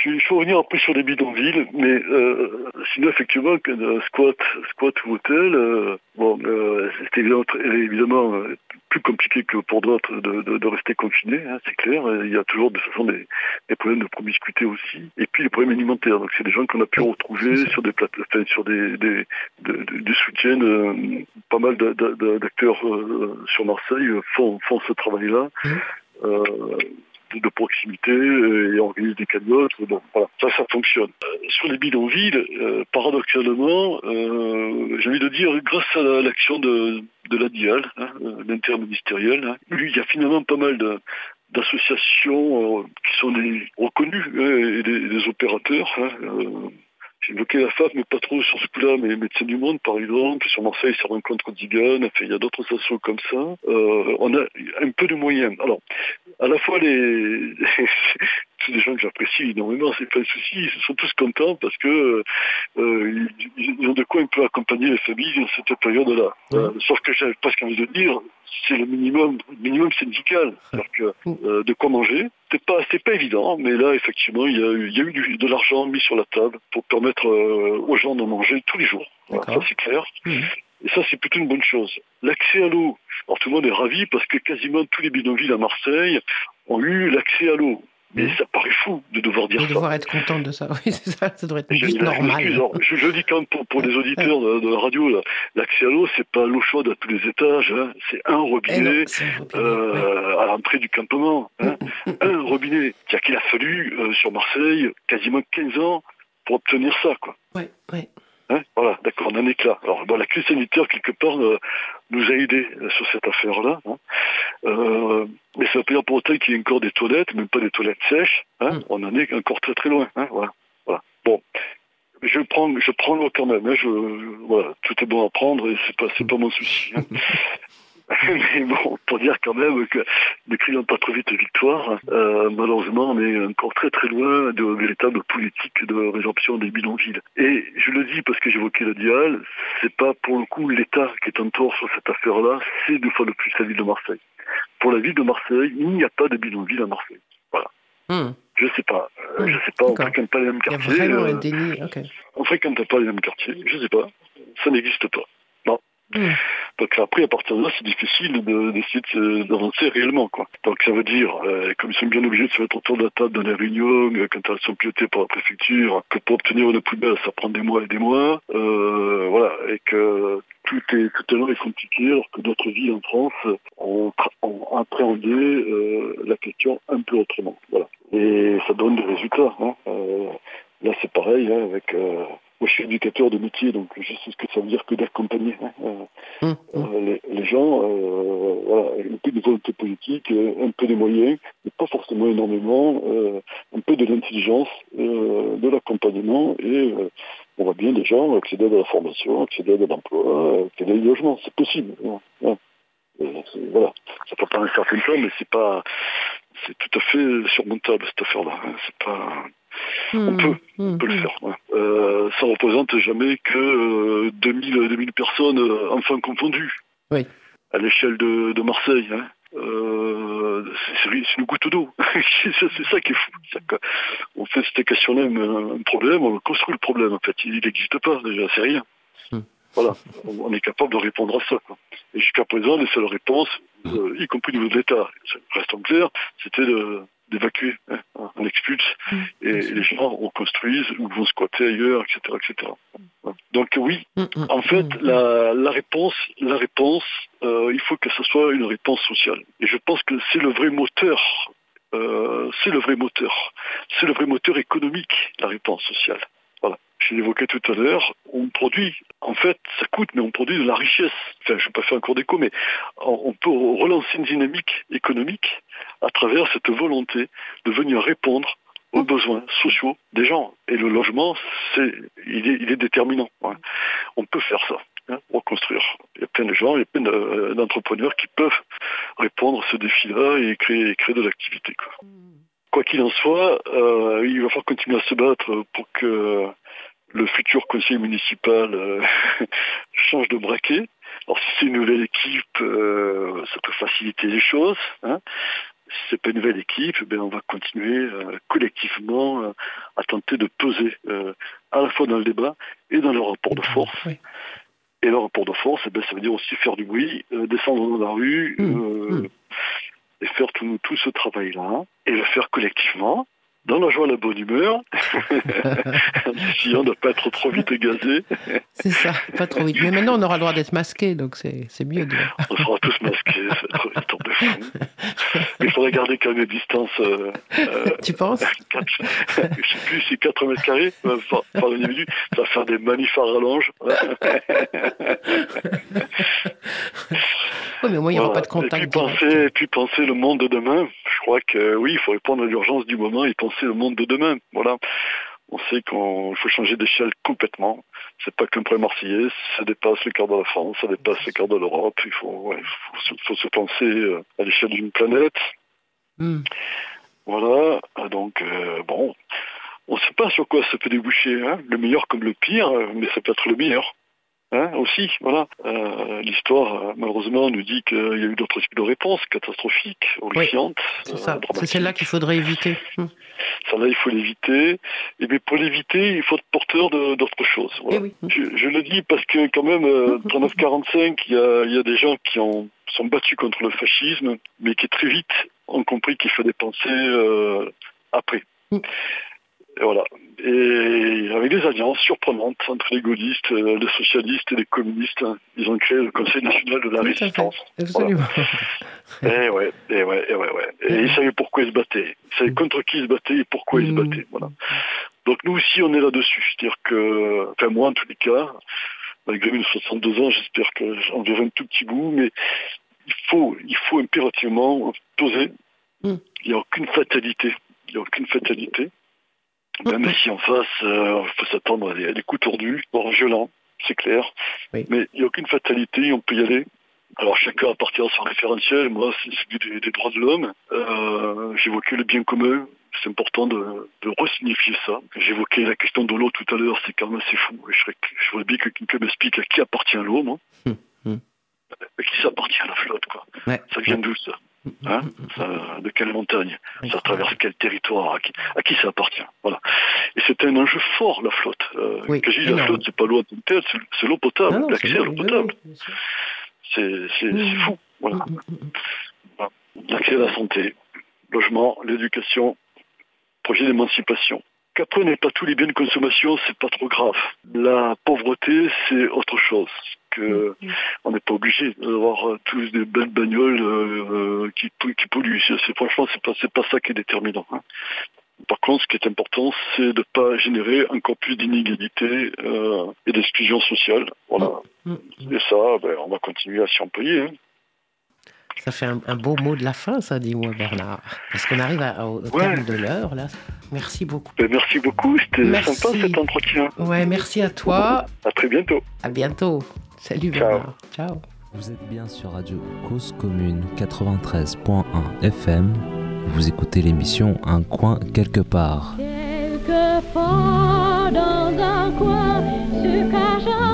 il faut revenir après sur les bidonvilles, mais euh, sinon effectivement, que, squat, squat ou hôtel, euh, bon, euh, c'est évidemment, plus compliqué que pour d'autres de, rester confiné, hein, c'est clair. Il y a toujours de toute façon des, problèmes de promiscuité aussi, et puis les problèmes alimentaires. Donc c'est des gens qu'on a pu retrouver sur des plateaux, sur des, des, soutiens. pas mal d'acteurs sur Marseille font, font ce travail-là. Mmh de proximité et organise des cagnottes. Bon, voilà, ça, ça fonctionne. Euh, sur les bidonvilles, euh, paradoxalement, euh, j'ai envie de dire, grâce à l'action de, de la DIAL, hein, l'interministériel, hein, il y a finalement pas mal d'associations qui sont des reconnus hein, et des, opérateurs. J'ai évoqué la FAF, mais pas trop sur ce coup-là, mais Médecins du Monde, par exemple, sur Marseille, ça rencontre Digan, il y a d'autres associations comme ça. Euh, on a un peu de moyens. Alors, à la fois les... c'est des gens que j'apprécie énormément, c'est pas un souci, ils sont tous contents parce que euh, ils, ont de quoi un peu accompagner les familles dans cette période-là. Euh, sauf que j'avais presque envie de dire, c'est le minimum, minimum syndical, c'est-à-dire que de quoi manger. C'est pas, c'est pas évident, mais là effectivement, il y a eu, il y a eu de l'argent mis sur la table pour permettre aux gens de manger tous les jours. ça c'est clair. Mmh. Et ça, c'est plutôt une bonne chose. L'accès à l'eau. Alors tout le monde est ravi parce que quasiment tous les bidonvilles à Marseille ont eu l'accès à l'eau. Mais ça paraît fou de devoir dire de ça. De devoir être content de ça. Oui, ça, ça devrait être juste normal. Je, je, dis quand même pour, les auditeurs de, la radio, l'accès à l'eau, c'est pas l'eau chaude à tous les étages. Hein. C'est un robinet, eh euh, à l'entrée du campement. Hein. Mm, mm, mm, un robinet. C'est-à-dire qu'il a fallu, euh, sur Marseille, quasiment 15 ans pour obtenir ça. Quoi. Ouais, ouais. Hein voilà, d'accord, on en est là. Alors, bon, la crise sanitaire, quelque part, euh, nous a aidés euh, sur cette affaire-là. Hein. Euh, mais ça veut pas dire pour autant qu'il y ait encore des toilettes, même pas des toilettes sèches. Hein. Mm. On en est encore très très loin. Voilà. voilà. Bon, je prends, je prends l'eau quand même. Hein. Je, voilà, tout est bon à prendre et c'est pas, c'est pas mon souci. Hein. mais bon, pour dire quand même que ne crions pas trop vite victoire, euh, malheureusement, on est encore très très loin de véritable politique de résorption des bidonvilles. Et je le dis parce que j'évoquais le dial, c'est pas pour le coup l'État qui est en tort sur cette affaire-là, c'est deux fois de plus la ville de Marseille. Pour la ville de Marseille, il n'y a pas de bidonville à Marseille. Voilà. Hmm. Je sais pas. Euh, hmm. Je sais pas, on fréquente pas les mêmes quartiers. Il y a vraiment un euh, déni. On fréquente pas les mêmes quartiers, je sais pas. Ça n'existe pas. Hmm. Donc après, à partir de là, c'est difficile d'essayer d'avancer réellement. Quoi. Donc ça veut dire, euh, comme ils sont bien obligés de se mettre autour de la table dans les réunions, euh, quand elles sont pilotées par la préfecture, que pour obtenir une poubelle, ça prend des mois et des mois, euh, voilà, et que tout est tout à est compliqué, alors que d'autres villes en France ont, ont appréhendé euh, la question un peu autrement. Voilà. Et ça donne des résultats. Hein. Là, c'est pareil, hein, avec moi, je suis éducateur de métier, donc je sais ce que ça veut dire que d'accompagner hein. euh, hum, hum. euh, les, gens. Euh, voilà, un peu de volonté politique, un peu de moyens, mais pas forcément énormément, un peu de l'intelligence, de l'accompagnement, et on voit bien des gens accéder à la formation, accéder à l'emploi, accéder au logement. C'est possible. Hein. voilà, ça peut prendre un certain temps, mais c'est pas, c'est tout à fait surmontable cette affaire-là. Hein. C'est pas on hmm. peut, on peut le hmm. faire. Euh, ça représente jamais que 2000, euh, 2000 personnes, euh, enfants confondus. Oui. À l'échelle de, Marseille. Hein. c'est une goutte d'eau. c'est ça qui est fou. on fait cette questionner un, problème, on construit le problème. En fait, il n'existe pas déjà, c'est rien. Hmm. Voilà, on est capable de répondre à ça. Et jusqu'à présent, les seules réponses, y compris au niveau de l'État, restons clair, c'était de d'évacuer. Hein, on expulse mm. et les gens on construise ou vont squatter ailleurs, etc., etc. Donc oui, mm, mm, en fait, la, réponse, la réponse, euh, il faut que ce soit une réponse sociale. Et je pense que c'est le vrai moteur. Euh, c'est le vrai moteur. C'est le vrai moteur économique, la réponse sociale. Je l'évoquais tout à l'heure, on produit, en fait, ça coûte, mais on produit de la richesse. Enfin, je ne vais pas faire un cours d'éco, mais on peut relancer une dynamique économique à travers cette volonté de venir répondre aux mmh. besoins sociaux des gens. Et le logement, c'est, il, est, déterminant. On peut faire ça, hein, reconstruire. Il y a plein de gens, il y a plein d'entrepreneurs qui peuvent répondre à ce défi-là et créer, créer de l'activité. Quoi. Mmh. qu'il en soit, euh, il va falloir continuer à se battre pour que le futur conseil municipal euh, change de braquet. Alors si c'est une nouvelle équipe, euh, ça peut faciliter les choses. Hein. Si c'est pas une nouvelle équipe, ben on va continuer euh, collectivement à tenter de peser à la fois dans le débat et dans le rapport de force. Et le rapport de force, eh ben, ça veut dire aussi faire du bruit, descendre dans la rue, mmh, mmh. et faire tout, tout ce travail-là, et le faire collectivement, dans la joie, la bonne humeur, si on ne doit pas être trop vite gazé. c'est ça, pas trop vite. Mais maintenant, on aura le droit d'être masqué, donc c'est mieux. De... on sera tous masqués, ça va être une de fou. Mais il faudrait garder quand même une distance. Euh, euh tu penses? 4, Je ne sais plus si 4 mètres carrés euh, par, par individu, ça va faire des manifs à rallonge. oui, mais au moins, il n'y aura pas de contact. Et puis, penser, et puis penser le monde de demain, je crois que oui, il faut répondre à l'urgence du moment et penser le monde de demain. Voilà. On sait qu'il faut changer d'échelle complètement. C'est pas qu'un problème marseillais, ça dépasse le quart de la France, ça dépasse le quart de l'Europe. Il faut, faut, se penser euh, à l'échelle d'une planète. Hmm. Voilà. Donc, euh, bon, on ne sait pas sur quoi ça peut déboucher. Hein. Le meilleur comme le pire, mais ça peut être le meilleur. Hein, aussi, voilà. Euh, l'histoire, euh, malheureusement, nous dit qu'il y a eu d'autres types de réponses catastrophiques, horrifiantes. c'est ça. Euh, c'est celle-là qu'il faudrait éviter. Hmm. Celle-là, il faut l'éviter. Et bien, pour l'éviter, il faut être porteur d'autres choses. Eh je, le dis parce que, quand même, 39-45, il y a, des gens qui ont, sont battus contre le fascisme, mais qui très vite ont compris qu'il fallait penser après. Hmm. Et voilà. Et avec des alliances surprenantes entre les gaullistes, euh, les socialistes et les communistes, hein. ils ont créé le Conseil national de la résistance. Absolument. et ouais, et ouais, et ouais, ouais. Et ils savaient pourquoi ils se battaient. Ils savaient contre qui ils se battaient et pourquoi ils se mm. battaient. Voilà. Donc nous aussi, on est là-dessus. C'est-à-dire que, enfin moi en tous les cas, malgré mes 62 ans, j'espère que j'en verrai un tout petit bout, mais il faut, il faut impérativement poser. Mm. Il n'y a aucune fatalité. Il n'y a aucune fatalité. Même si en face, il euh, faut s'attendre à, des, coups tordus, voire violents, c'est clair. Mais il n'y a aucune fatalité, on peut y aller. Alors chacun appartient à son référentiel, moi c'est celui des, droits de l'homme. Euh, J'évoquais le bien commun, c'est important de, de resignifier ça. J'évoquais la question de l'eau tout à l'heure, c'est quand même assez fou. Je, je voudrais bien que quelqu'un m'explique à qui appartient l'eau, moi. Hum, hum. À qui ça appartient à la flotte, quoi. Ça vient d'où ça? Hein de quelle montagne Ça traverse quel territoire à qui, ça appartient Voilà. Et c'est un enjeu fort, la flotte. Euh, quand je dis la flotte, c'est pas l'eau à c'est l'eau potable, l'accès à l'eau potable. C'est fou. Voilà. L'accès à la santé, logement, l'éducation, projet d'émancipation. Qu'après, on n'ait pas tous les biens de consommation, c'est pas trop grave. La pauvreté, c'est autre chose. Que on n'est pas obligé d'avoir euh, tous des belles bagnoles euh, qui, qui polluent. C'est, franchement, c'est pas, c'est pas ça qui est déterminant. Hein. Par contre, ce qui est important, c'est de ne pas générer encore plus d'inégalités euh, et d'exclusion sociale. Voilà. Mm, mm. Et ça, ben, on va continuer à s'y employer. Hein. Ça fait un, beau mot de la fin, ça, dis-moi, Bernard. Parce qu'on arrive au terme de l'heure, là. Merci beaucoup. Ben, merci beaucoup, c'était sympa cet entretien. Ouais, merci à toi. À très bientôt. À bientôt. Salut Bernard. Ciao. Vous êtes bien sur Radio Cause Commune 93.1 FM. Vous écoutez l'émission Un coin quelque part. Quelquefois dans un coin se cache